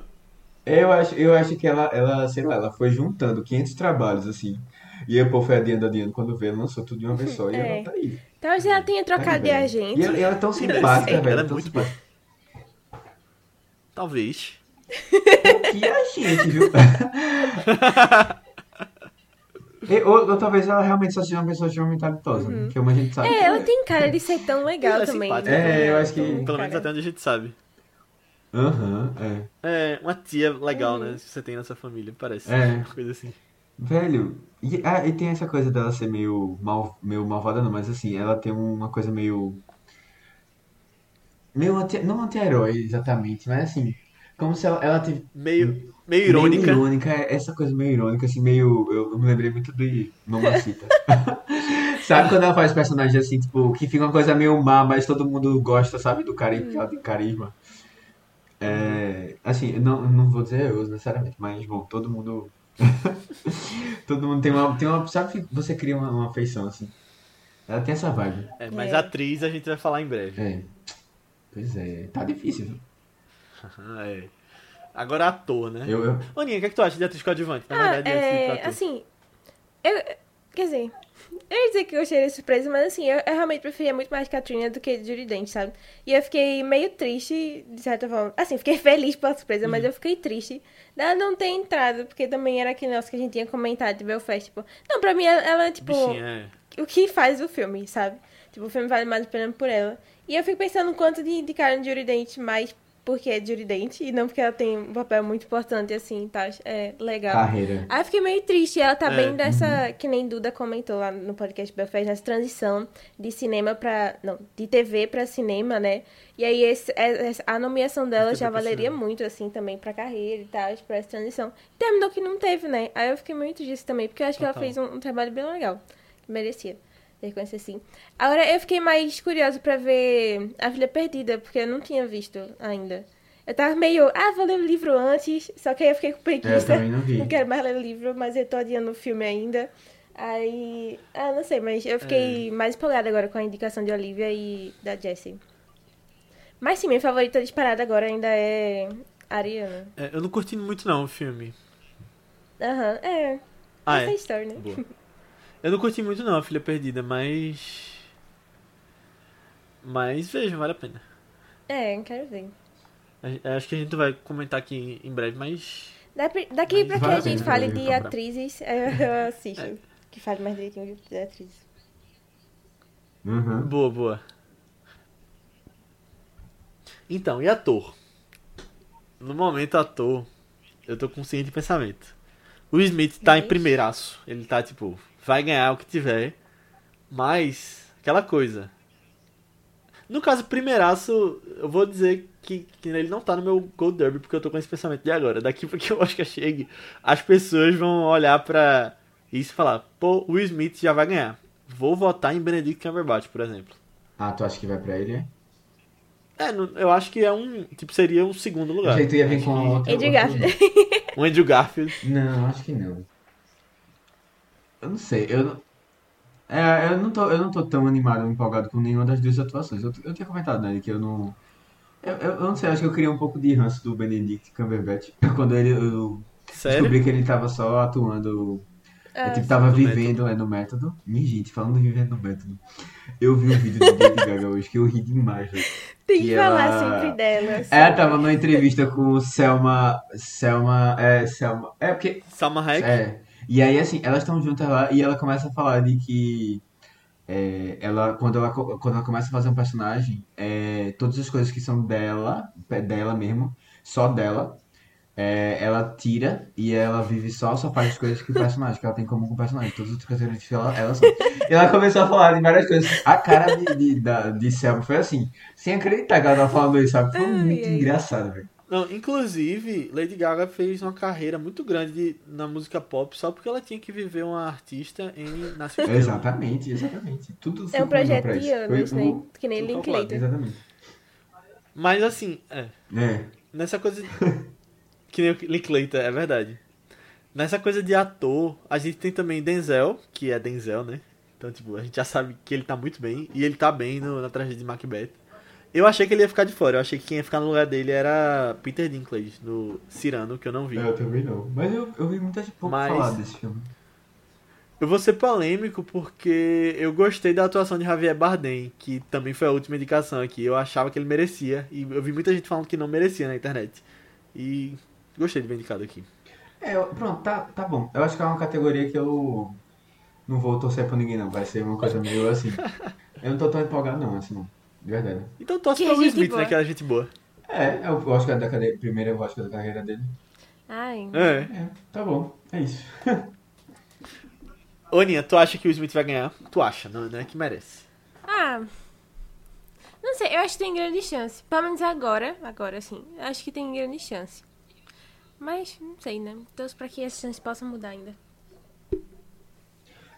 Eu acho, eu acho que ela, ela, sei lá, ela foi juntando 500 trabalhos, assim. E aí o povo foi adiando, adiando. Quando vê, lançou tudo de uma vez só. E É. ela tá aí. Talvez ela tenha Tá aí, trocado de agente. E ela, ela é tão simpática, velho. ela é tão muito simpática. Talvez. Que a gente, viu? [LAUGHS] E- ou, ou talvez ela realmente só seja uma pessoa extremamente talentosa, né? Que uma gente sabe. É, ela tem cara de ser tão legal Ela é também. É, eu acho que- Tem Pelo menos cara. até onde a gente sabe. Aham, é. É, uma tia legal, né? Que você tem na sua família, parece. É. Uma coisa assim. Velho, e, ah, e tem essa coisa dela ser meio, mal, meio malvada, não, mas assim, ela tem uma coisa meio. Meio anti, não anti-herói exatamente, mas assim, como se ela, ela tivesse. Meio, meio irônica. Meio irônica, é- essa coisa meio irônica, assim, meio. Eu, eu me lembrei muito de Mamacita. [LAUGHS] sabe quando ela faz personagens assim, tipo, que fica uma coisa meio má, mas todo mundo gosta, sabe, do carisma, que ela tem carisma. É, assim, eu não, eu não vou dizer eu necessariamente, mas, bom, todo mundo. [LAUGHS] todo mundo tem uma, tem uma. Sabe que você cria uma, uma afeição, assim. Ela tem essa vibe. É, mas É. atriz a gente vai falar em breve. É. Pois é, tá difícil, viu? [LAUGHS] é. Agora ator, né? Eu, eu, Aninha, o que, é que tu acha de atriz coadjuvante? Na Ah, verdade, ir pra é, assim, eu, Quer dizer, eu ia dizer que eu gostei da surpresa, mas assim, eu, eu realmente preferia muito mais Katrina do que Judy Dent, sabe? E eu fiquei meio triste, de certa forma. Assim, fiquei [LAUGHS] feliz pela surpresa, mas eu fiquei triste dela não ter entrado, porque também era aquele negócio que a gente tinha comentado de Belfast, tipo... Não, pra mim, ela, ela tipo... Bichinha, é. o que faz o filme, sabe? Tipo, o filme vale mais a pena por ela. E eu fico pensando quanto de indicaram Judy Dent mais porque é Judy Dent e não porque ela tem um papel muito importante, assim, tá? É legal. Carreira. Aí eu fiquei meio triste. Ela tá É. bem dessa, que nem Duda comentou lá no podcast Belfast, nessa transição de cinema pra. Não, de TV pra cinema, né? E aí esse, é- essa- a nomeação dela já valeria muito, assim, também pra carreira e tal, pra essa transição. Terminou que não teve, né? Aí eu fiquei muito disso também, porque eu acho que ela Total. fez um, um trabalho bem legal. Que merecia. Reconhecer assim. Agora eu fiquei mais curiosa pra ver A Filha Perdida, porque eu não tinha visto ainda. Eu tava meio, ah, vou ler o livro antes, só que aí eu fiquei com É, eu preguiça. também não vi. Não quero mais ler o livro, mas eu tô adiando o filme ainda. Aí. Ah, não sei, mas eu fiquei mais empolgada agora com a indicação de Olivia e da Jessie. Mas sim, minha favorita disparada agora ainda é Ariana. É, eu não curti muito não o filme. Aham, é. Ah, essa é a é. história, né? Boa. [LAUGHS] Eu não curti muito não a Filha Perdida, mas... Mas vejam, vale a pena. É, quero ver. Acho que a gente vai comentar aqui em breve, mas... Da- Daqui Mas pra que vale a gente pena fale ver, de comprar. atrizes, eu, [LAUGHS] eu assisto. É. Que fale mais direitinho de atrizes. Uhum. Boa, boa. Então, e ator? No momento, ator, eu tô com um seguinte pensamento. O Smith tá em Mas- primeiraço. Ele tá, tipo, vai ganhar o que tiver. Mas, aquela coisa. No caso, primeiraço, eu vou dizer que, que ele não tá no meu Gold Derby, porque eu tô com esse pensamento de agora. Daqui porque eu acho que chegue, as pessoas vão olhar pra isso e falar, pô, o Will Smith já vai ganhar. Vou votar em Benedict Cumberbatch, por exemplo. Ah, tu acha que vai pra ele, é? É, eu acho que é um. Tipo, seria um segundo Eu lugar. achei que tu ia vir com que- outra. Andrew Garfield. Um Andrew Garfield. Não, acho que não. Eu não sei, eu não... É, eu não tô, eu não tô tão animado, empolgado com nenhuma das duas atuações. Eu, eu tinha comentado, né, que eu não... Eu, eu, eu não sei, acho que eu queria um pouco de ranço do Benedict Cumberbatch. [LAUGHS] Quando ele, eu Sério? descobri que ele tava só atuando... Ah, Eu tipo, tava vivendo é, no método. Minha gente, falando de vivendo no método. Eu vi um vídeo de Lady [LAUGHS] Gaga hoje que eu ri demais, velho. Tem que que falar ela- sempre dela. assim. Ela tava numa entrevista com Selma... Selma... É, Selma... É, porque Salma Hayek. É. E aí, assim, elas estão juntas lá e ela começa a falar de que é, ela, quando ela, quando ela começa a fazer um personagem, é, todas as coisas que são dela, dela mesmo, só dela, é, ela tira e ela vive só, só faz as coisas que o personagem, que ela tem em comum com o personagem. Todas as outras características ela, ela só. E ela começou a falar de várias coisas. A cara de, de, da, de Selma foi assim, sem acreditar que ela tava falando isso, sabe? Foi muito engraçado, velho. Não, inclusive, Lady Gaga fez uma carreira muito grande de- na música pop só porque ela tinha que viver uma artista em Estrela. Exatamente, exatamente. Tudo É um projeto de isso. anos, Foi né? o- Que nem tudo Linklater. Exatamente. Mas assim, é. É. Nessa coisa. [LAUGHS] que nem o Linklater, é verdade. Nessa coisa de ator, a gente tem também Denzel, que é Denzel, né? Então, tipo, a gente já sabe que ele tá muito bem. E ele tá bem no- na tragédia de Macbeth. Eu achei que ele ia ficar de fora. Eu achei que quem ia ficar no lugar dele era Peter Dinklage, no Cyrano, que eu não vi. Eu também não. Mas eu, eu vi muita gente pouco Mas- falar desse filme. Eu vou ser polêmico porque eu gostei da atuação de Javier Bardem, que também foi a última indicação aqui. Eu achava que ele merecia. E eu vi muita gente falando que não merecia na internet. E gostei de ver indicado aqui. É, pronto, tá, tá bom. Eu acho que é uma categoria que eu não vou torcer pra ninguém, não. Vai ser uma coisa meio assim. [LAUGHS] Eu não tô tão empolgado, não, assim, não. De verdade. Então torce Que pra Will Smith, boa. né? Que era gente boa. É, eu acho que é da cadeira, primeiro eu acho que é da carreira dele. Ai. É. É, tá bom. É isso. Ô, [LAUGHS] Aninha, tu acha que o Smith vai ganhar? Tu acha, não, não é que merece. Ah. Não sei, eu acho que tem grande chance. Pelo menos agora, agora sim. eu Acho que tem grande chance. Mas, não sei, né? Torço pra que essa chance possa mudar ainda.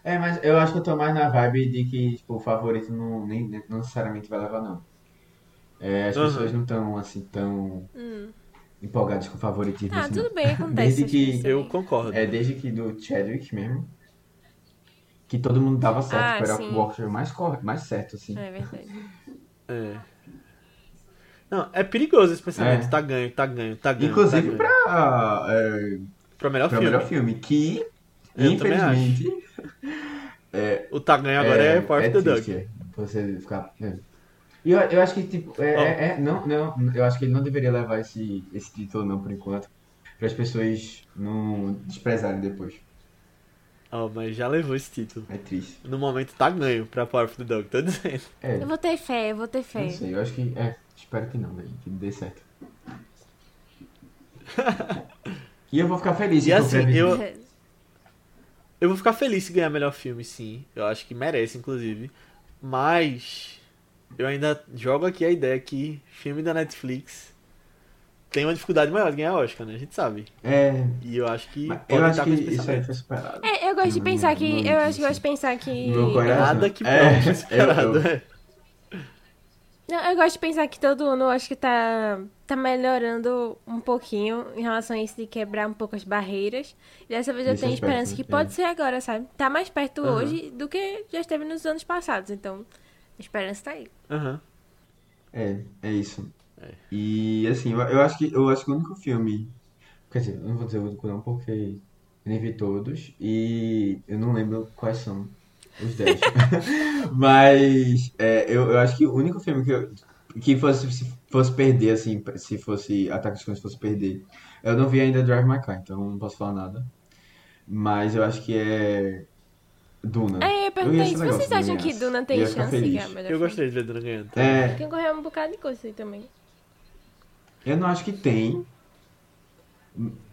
É, mas eu acho que eu tô mais na vibe de que, tipo, o favorito não, nem, não necessariamente vai levar, não. É, as Aham. pessoas não estão, assim, tão Hum. empolgadas com o favoritismo, Ah, assim, tudo bem, acontece. Desde que coisas Eu concordo. É, desde que do Chadwick mesmo. Que todo mundo dava certo, Ah, tipo, era sim. o Walker mais, cor... mais certo, assim. É verdade. É. Não, é perigoso esse pensamento. É. Tá ganho, tá ganho, tá ganho. Inclusive tá ganho. pra, é, Pra melhor pra filme. melhor filme, que, Eu também infelizmente, É, O Taganho agora é, Power of the Dog. triste, é. Você ficar. é. E eu, eu acho que, tipo, é, é- é- não, não, eu acho que ele não deveria levar esse, esse título, não, por enquanto. Para as pessoas não desprezarem depois. Ó, mas já levou esse título. É triste. No momento tá ganho pra Power of the Dog, tô dizendo. É, Eu vou ter fé, eu vou ter não fé. sei, eu acho que. É, espero que não, né? Que dê certo. [LAUGHS] E eu vou ficar feliz E assim, eu- Eu vou ficar feliz se ganhar melhor filme, sim. Eu acho que merece, inclusive. Mas eu ainda jogo aqui a ideia que filme da Netflix tem uma dificuldade maior de ganhar Oscar, né? A gente sabe. É, E eu acho que eu estar acho com que esse isso aí foi superado. É, eu gosto de Não, pensar não, que. não Eu acho que gosto de pensar que. Nada que É, pode ser [LAUGHS] esperado, eu- eu- é. Não, eu gosto de pensar que todo ano acho que tá, tá melhorando um pouquinho em relação a isso de quebrar um pouco as barreiras. E dessa vez eu Nesse tenho aspecto, esperança que é. pode ser agora, sabe? Tá mais perto Aham. hoje do que já esteve nos anos passados. Então, a esperança tá aí. Aham. É, é isso. É. E assim, eu, eu acho que eu acho que o único filme. Quer dizer, eu não vou dizer o único não, porque eu nem vi todos. E eu não lembro quais são os 10. [LAUGHS] [LAUGHS] Mas é, eu, eu acho que o único filme que eu, que fosse, se fosse perder, assim, se fosse Ataque dos Clones fosse perder. Eu não vi ainda Drive My Car, então não posso falar nada. Mas eu acho que é. Duna. É, eu perguntei isso. Vocês acham que. Duna tem chance de ganhar melhor Eu gostei de ver Duna ganhando. tá? É, Tem que correr um bocado de coisa aí também. eu não acho que tem.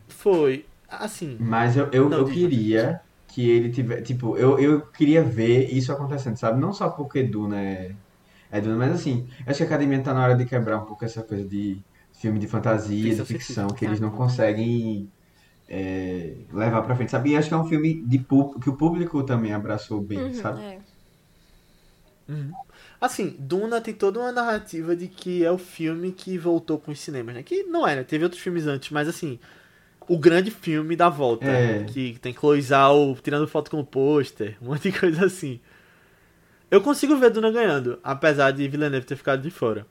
Foi. Assim. Mas eu, eu, Não, eu queria que ele tivesse. Tipo, eu, eu queria ver isso acontecendo, sabe? Não só porque Duna é, é Duna, mas assim, acho que a academia tá na hora de quebrar um pouco essa coisa de filme de fantasia, Ficção de ficção, científica. que eles não conseguem é, levar pra frente, sabe? E acho que é um filme de que o público também abraçou bem, Uhum, sabe? é. Assim, Duna tem toda uma narrativa de que é o filme que voltou com os cinemas, né? Que não é, né? Teve outros filmes antes, mas assim, o grande filme da volta. É. Que tem Chloe Zhao tirando foto com o pôster, um monte de coisa assim. Eu consigo ver Duna ganhando, apesar de Villeneuve ter ficado de fora.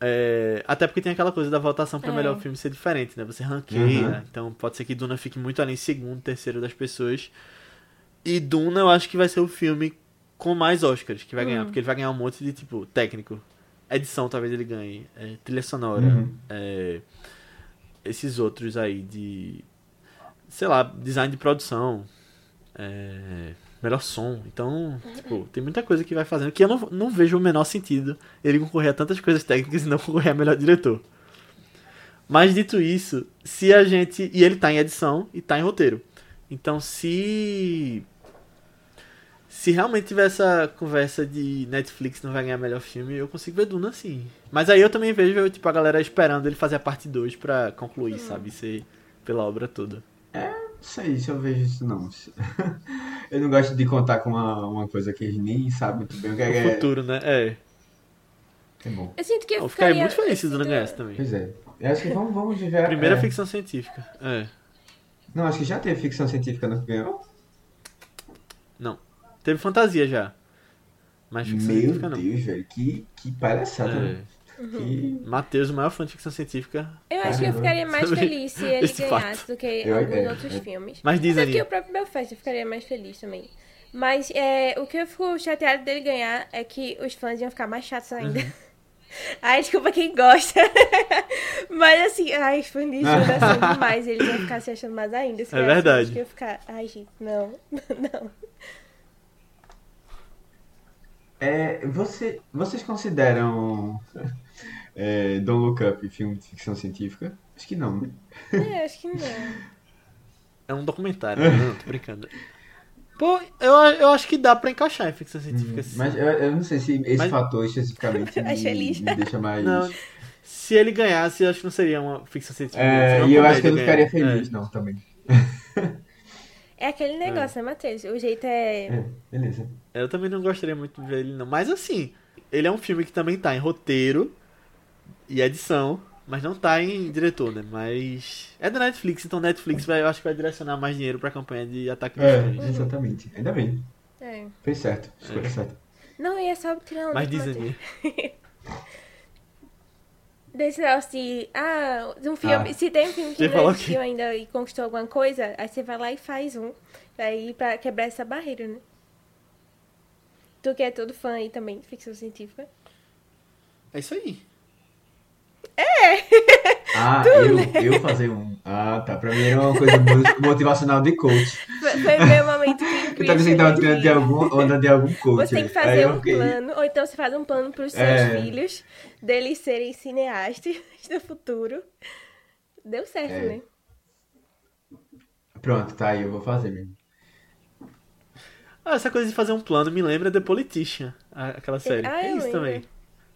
É, até porque tem aquela coisa da votação para É. melhor filme ser diferente, né? Você ranqueia, Uhum. então pode ser que Duna fique muito ali em segundo, terceiro das pessoas. E Duna eu acho que vai ser o filme com mais Oscars que vai ganhar, porque ele vai ganhar um monte de tipo técnico. Edição talvez ele ganhe, é, trilha sonora, Uhum. é, esses outros aí de sei lá, design de produção, é, melhor som. Então, tipo, tem muita coisa que vai fazendo que eu não, não vejo o menor sentido ele concorrer a tantas coisas técnicas e não concorrer a melhor diretor. Mas dito isso, se a gente. E ele tá em edição e tá em roteiro. Então se. Se realmente tiver essa conversa de Netflix não vai ganhar melhor filme, eu consigo ver Duna sim. Mas aí eu também vejo, tipo, a galera esperando ele fazer a parte 2 pra concluir, sabe? Ser pela obra toda. Não sei se eu vejo isso, não. [LAUGHS] Eu não gosto de contar com uma, uma coisa que eles nem sabem muito bem o que O é. futuro, né? É. É bom. Eu sinto que eu Eu ficaria muito feliz se Duna sinto- ganhasse também. Pois é. Eu acho que vamos, vamos viver. [LAUGHS] Primeira é. ficção científica. É. Não, acho que já teve ficção científica no que ganhou. Teve fantasia já. Mas ficção Meu científica não. Deus, velho. Que, que palhaçada. É. né? Que... Matheus, o maior fã de ficção científica. Eu acho que eu ficaria mais feliz se ele ganhasse fato. do que Eu- alguns é, outros é. filmes. Mas diz porque ali. o próprio Belfast eu ficaria mais feliz também. Mas é, o que eu fico chateado dele ganhar é que os fãs iam ficar mais chatos ainda. Uhum. [LAUGHS] Ai, desculpa quem gosta. [LAUGHS] Mas assim, ai, os fãs de são [LAUGHS] demais. Eles iam ficar se achando mais ainda. Se É ganhasse, verdade. acho que eu ficar, ai, gente, não, não. É, você, vocês consideram é, Don't Look Up filme de ficção científica? Acho que não, né? É, acho que não. É um documentário. não, tô brincando. Pô, eu, eu acho que dá pra encaixar em ficção científica. sim. Uhum. Mas eu, eu não sei se esse Mas- fator especificamente [LAUGHS] Acho me, feliz. me deixa mais. Não, se ele ganhasse, eu acho que não seria uma ficção científica. É, e eu acho que eu não ficaria feliz, não, também. É aquele negócio, né, Matheus? O jeito é. É, beleza. É, eu também não gostaria muito de ver ele, não. Mas assim, ele é um filme que também tá em roteiro e edição, mas não tá em diretor, né? Mas é da Netflix, então Netflix vai, eu acho que vai direcionar mais dinheiro pra campanha de Ataque dos É, Cães. exatamente. Ainda bem. é. Fez certo. Escolha É. certa. Não, e é só tirar onda Mas diz ali. [LAUGHS] Desse negócio de. Ah, um filme. Ah. Se tem um filme que Você não existiu ainda e conquistou alguma coisa, aí você vai lá e faz um. Aí pra quebrar essa barreira, né? Tu que é todo fã aí também de ficção científica. É isso aí. Ah, [LAUGHS] eu, eu fazer um. Ah, tá. Pra mim era uma coisa mo- motivacional de coach. Foi meu momento que [LAUGHS] Eu tava tava tirando de algum, onda de algum coach. Você tem que fazer um fiquei- plano, ou então você faz um plano pros seus É. filhos, deles serem cineastas no futuro. Deu certo, É. né? Pronto, tá aí, eu vou fazer mesmo. Ah, essa coisa de fazer um plano me lembra The Politician, aquela série. Ah, é isso lembro. também.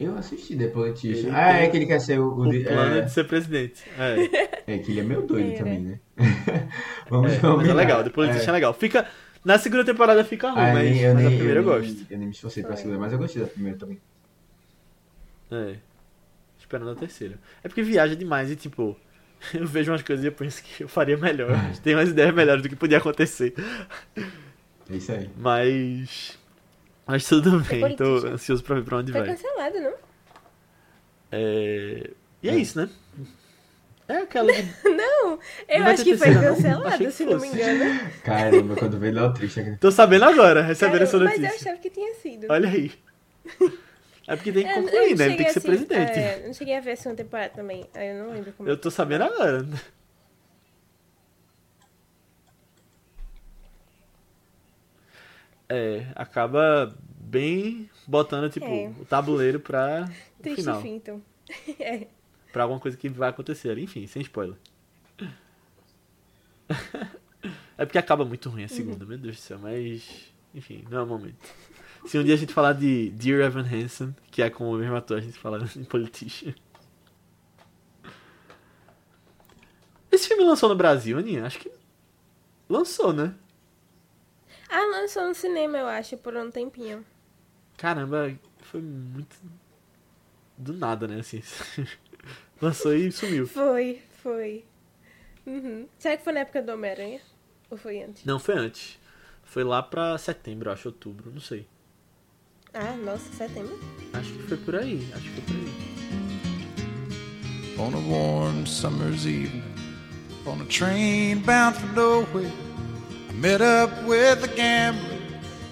Eu assisti The Politician. Ele Ah, é que ele quer ser o. o de- plano é, de ser presidente. É, é que ele é meio doido É, também, né? [LAUGHS] Vamos é, mas é legal, The Politician é. legal. Fica, na segunda temporada fica ruim, Ah, mas, nem- eu mas a nem- primeira eu, nem- gosto. Eu nem me esforcei pra segunda, mas eu gostei da primeira também. É. Esperando a terceira. É porque viaja demais e, tipo, [LAUGHS] eu vejo umas coisas e eu penso que eu faria melhor. [LAUGHS] Tem umas ideias melhores do que podia acontecer. É isso aí. Mas. Mas tudo bem, tô ansioso pra ver pra onde Foi vai. cancelado, não? É... E é É. isso, né? É aquela. de- [LAUGHS] Não, eu Não acho que foi terceira, não? cancelado, se não me engano. [LAUGHS] Caramba, quando veio Léo triste aqui. Tô sabendo agora, recebendo essa Caramba, mas eu notícia. achava que tinha sido. Olha aí. [LAUGHS] É porque tem que É, eu concluir, não né? Ele tem que ser assim, presidente. É, não cheguei a ver a segunda temporada também. Aí eu não lembro como. Eu tô sabendo agora. É, acaba bem botando, tipo, É. o tabuleiro pra [LAUGHS] Triste final. fim, então. [LAUGHS] é. Pra alguma coisa que vai acontecer ali. Enfim, sem spoiler. [LAUGHS] É porque acaba muito ruim a segunda, meu Deus do céu, mas. Enfim, não é o momento. Se um dia a gente falar de Dear Evan Hansen, que é com o mesmo ator, a gente fala em Politician. Esse filme lançou no Brasil, Aninha? Acho que. Lançou, né? Ah, lançou no cinema, eu acho, por um tempinho. Caramba, foi muito. Do nada, né? Assim. [LAUGHS] Lançou e sumiu. Foi, foi. Uhum. Será que foi na época do Homem-Aranha? Ou foi antes? Não, foi antes. Foi lá pra setembro, acho, outubro, não sei. Ah, nossa, setembro. Acho que foi por aí, acho que foi por aí. on a warm summer's evening on a train bound for nowhere. Met up with a gambler.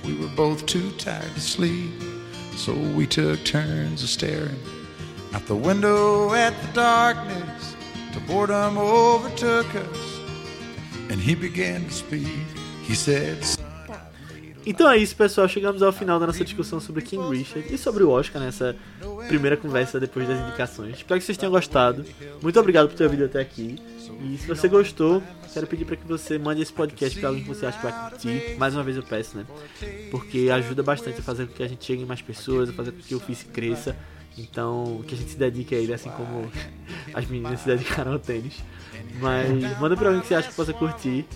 We were both too tired to sleep, so we took turns of staring out the window at the darkness. Till boredom overtook us, and he began to speak. He said, "Son, Tá. Então é isso, pessoal. Chegamos ao final da nossa discussão sobre King Richard e sobre o Oscar nessa primeira conversa depois das indicações. Espero que vocês tenham gostado. Muito obrigado por ter ouvido até aqui. E se você gostou, quero pedir para que você mande esse podcast para alguém que você acha que vai curtir. Mais uma vez eu peço, né? Porque ajuda bastante a fazer com que a gente chegue em mais pessoas, a fazer com que o ofício cresça. Então, que a gente se dedique a ele, assim como as meninas se dedicaram ao tênis. Mas manda pra alguém que você acha que possa curtir.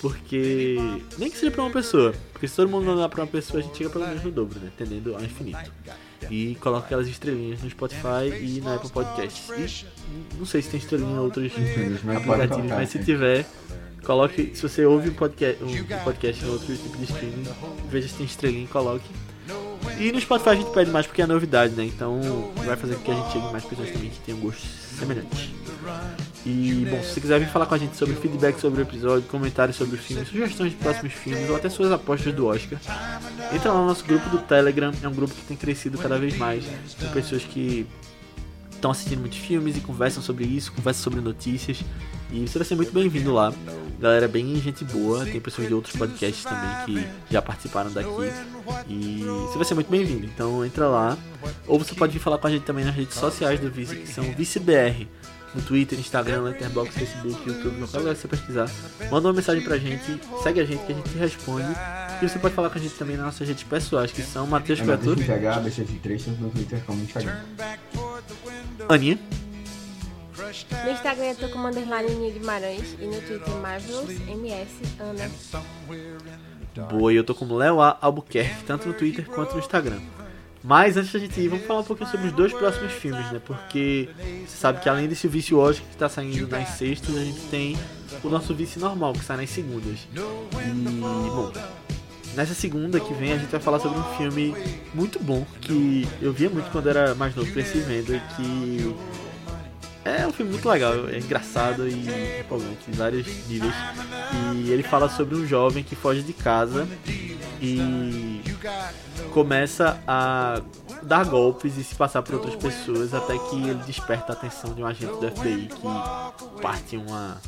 Porque. Nem que seja pra uma pessoa. Porque se todo mundo mandar pra uma pessoa, a gente chega pelo menos no dobro, né? Tendendo ao infinito. E coloca aquelas estrelinhas no Spotify e na Apple Podcasts. E não sei se tem estrelinha em outros aplicativos, mas se tiver, coloque. Se você ouve um podcast, um podcast em outro tipo de streaming, veja se tem estrelinha e coloque. E no Spotify a gente pede mais porque é novidade, né? Então vai fazer com que a gente chegue mais pessoas também que tenham gostos semelhantes. E, bom, se você quiser vir falar com a gente sobre feedback sobre o episódio, comentários sobre o filme, sugestões de próximos filmes ou até suas apostas do Oscar, entra lá no nosso grupo do Telegram. É um grupo que tem crescido cada vez mais com pessoas que estão assistindo muitos filmes e conversam sobre isso, conversam sobre notícias. E você vai ser muito bem-vindo lá. Galera, bem gente boa. Tem pessoas de outros podcasts também que já participaram daqui. E você vai ser muito bem-vindo. Então entra lá. Ou você pode vir falar com a gente também nas redes sociais do Vice, que são ViceBR. No Twitter, Instagram, Letterboxd, Facebook, YouTube, qualquer lugar que você pesquisar. Manda uma mensagem pra gente, segue a gente que a gente responde. E você pode falar com a gente também nas nossas redes pessoais, que são Matheus É Matheus Criatura, PH, BC3, tanto no Twitter como no Instagram. Aninha. No Instagram eu tô como underline Aninha Guimarães e no Twitter Marvelous MS Ana. Boa, e eu tô como Léo A. Albuquerque, tanto no Twitter quanto no Instagram. Mas antes da gente ir, vamos falar um pouquinho sobre os dois próximos filmes, né? Porque você sabe que além desse vice Oscar que tá saindo nas sextas, a gente tem o nosso vice normal, que sai nas segundas. E, bom, nessa segunda que vem a gente vai falar sobre um filme muito bom, que eu via muito quando era mais novo, cresci vendo, e que é um filme muito legal, é engraçado e empolgante em vários níveis. E ele fala sobre um jovem que foge de casa e começa a dar golpes e se passar por outras pessoas até que ele desperta a atenção de um agente do FBI que parte uma,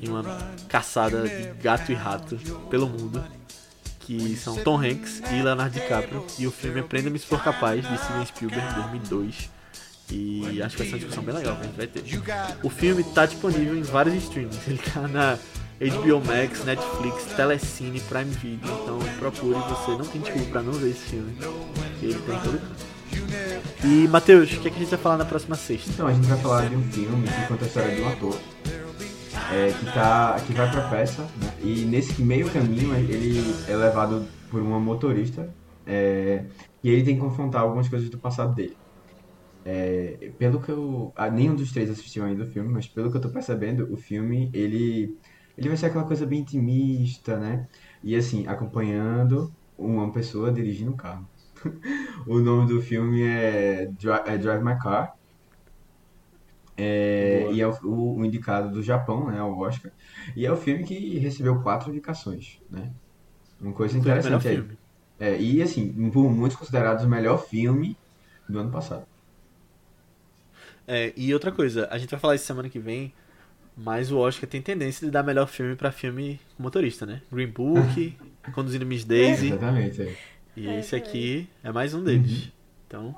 em uma caçada de gato e rato pelo mundo. Que são Tom Hanks e Leonardo DiCaprio. E o filme Aprenda-me se for capaz, de Steven Spielberg, 2002. E acho que vai ser uma discussão bem legal que a gente vai ter. O filme está disponível em vários streams. Ele tá na HBO Max, Netflix, Telecine, Prime Video. Então procure, você não tem desculpa pra não ver esse filme. Ele tem em todo. E Matheus, o que, é que a gente vai falar na próxima sexta? Então, a gente vai falar de um filme que conta a história de um ator é, que, tá, que vai pra peça, né? e nesse meio caminho ele é levado por uma motorista é, e ele tem que confrontar algumas coisas do passado dele. É, pelo que eu. Ah, nenhum dos três assistiu ainda o filme, mas pelo que eu tô percebendo, o filme ele, ele vai ser aquela coisa bem intimista, né? E assim, acompanhando uma pessoa dirigindo um carro. [LAUGHS] o nome do filme é, é Drive My Car. É, e é o, o- o indicado do Japão, né, ao Oscar. E é o filme que recebeu quatro indicações, né? Uma coisa Foi o interessante aí. É, e assim, por muitos considerados o melhor filme do ano passado. É, e outra coisa, a gente vai falar isso semana que vem, mas o Oscar tem tendência de dar melhor filme pra filme com motorista, né? Green Book, [LAUGHS] Conduzindo Miss Daisy, Exatamente. é. e É, esse aqui é mais um deles. Então,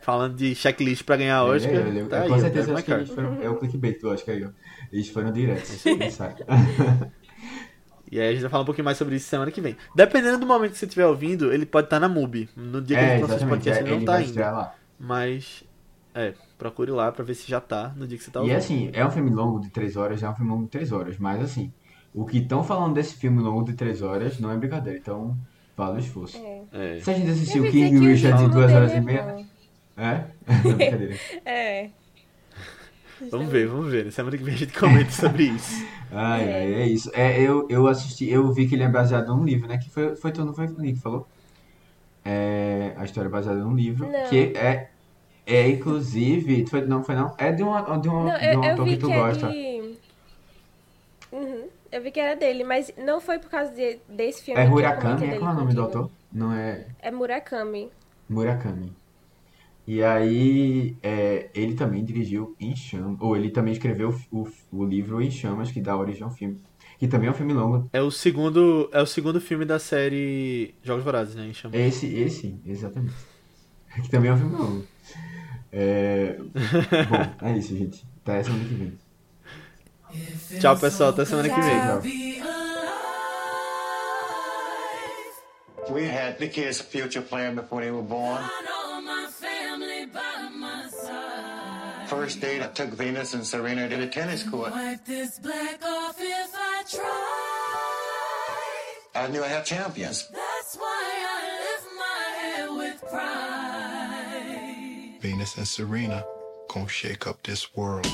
falando de checklist pra ganhar É, Oscar, é, é, tá aí, com ó, certeza Drive acho que eles foram, é o clickbait do Oscar aí, ó. Eles foram direto. [LAUGHS] E aí a gente vai falar um pouquinho mais sobre isso semana que vem. Dependendo do momento que você estiver ouvindo, ele pode estar na MUBI. No dia que a É, gente lançar esse podcast, é, ele não tá ainda. lá. Mas, é, procure lá pra ver se já tá no dia que você tá E ouvindo. assim, é um filme longo de três horas, é um filme longo de três horas, mas assim, o que estão falando desse filme longo de três horas não é brincadeira, então vale o esforço. É. É. Se a gente ouvi dizer King que o Richard em duas horas é e meia? É? Não, [LAUGHS] brincadeira. [LAUGHS] É. [LAUGHS] Vamos ver, vamos ver. Semana que vem a gente comenta sobre isso. Ai, ai, é isso. É, eu, eu assisti, eu vi que ele é baseado num livro, né? Que foi, foi tu, não foi o Nick que falou? É, a história é baseada num livro, Não. que é, é inclusive, foi, não foi não? É de, uma, de, um, Não, de um eu autor que tu que é gosta. de... Uhum. Eu vi que era dele, mas não foi por causa de- desse filme É Murakami, é qual é o nome do autor? Não é É Murakami. Murakami. E aí, é, ele também dirigiu Em Chamas, ou ele também escreveu o, o livro Em Chamas, que dá origem ao filme. Que também é um filme longo. É o segundo, é o segundo filme da série Jogos Vorazes, né? em chama. Esse, esse, exatamente. [LAUGHS] Que também é um filme longo. É, bom, é isso, gente. Até semana que vem. Tchau, pessoal. Até semana que vem. Tchau. We had the kids' future plan before they were born. all my family by my side. First date, I took Venus and Serena to the tennis court. Wipe this black off if I try. I knew I had champions. That's why I lift my head with pride. Venus and Serena gonna shake up this world.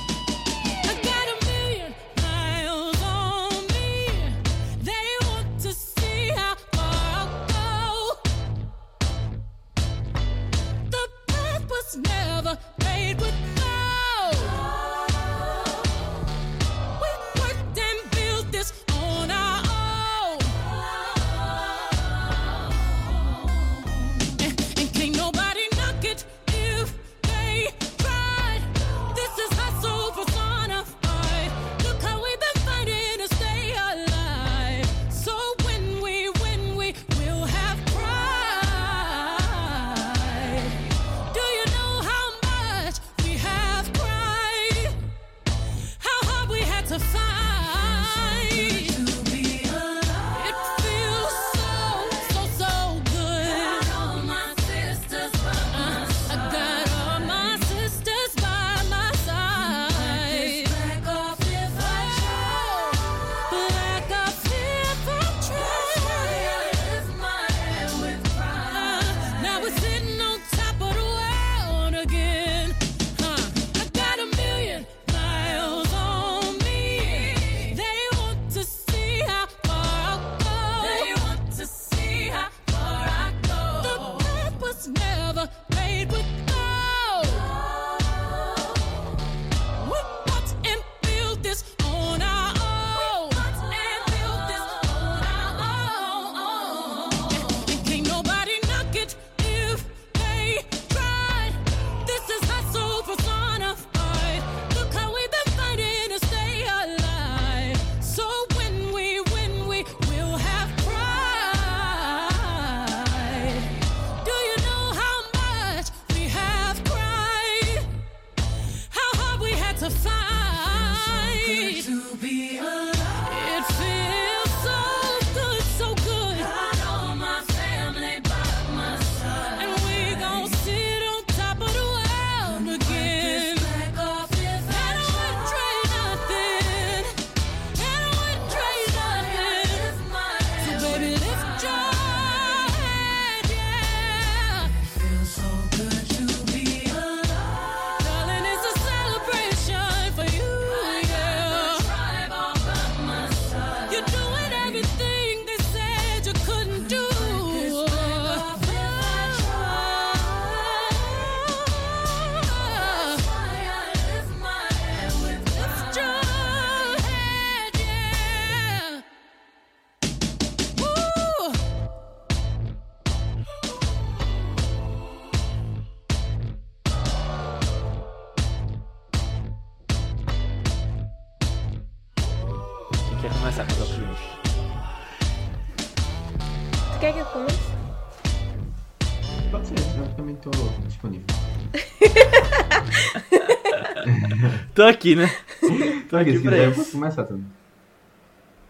Tô aqui, né? [LAUGHS] Tô aqui se pra quiser, eu posso isso. começar também.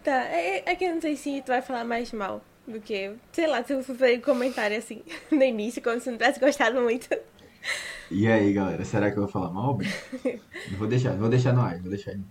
Tá, é, é que eu não sei se tu vai falar mais mal do que. Sei lá, se eu fazer um comentário assim [LAUGHS] no início, como se não tivesse gostado muito. E aí, galera, será que eu vou falar mal? Não [LAUGHS] vou deixar, vou deixar no ar, vou deixar aí.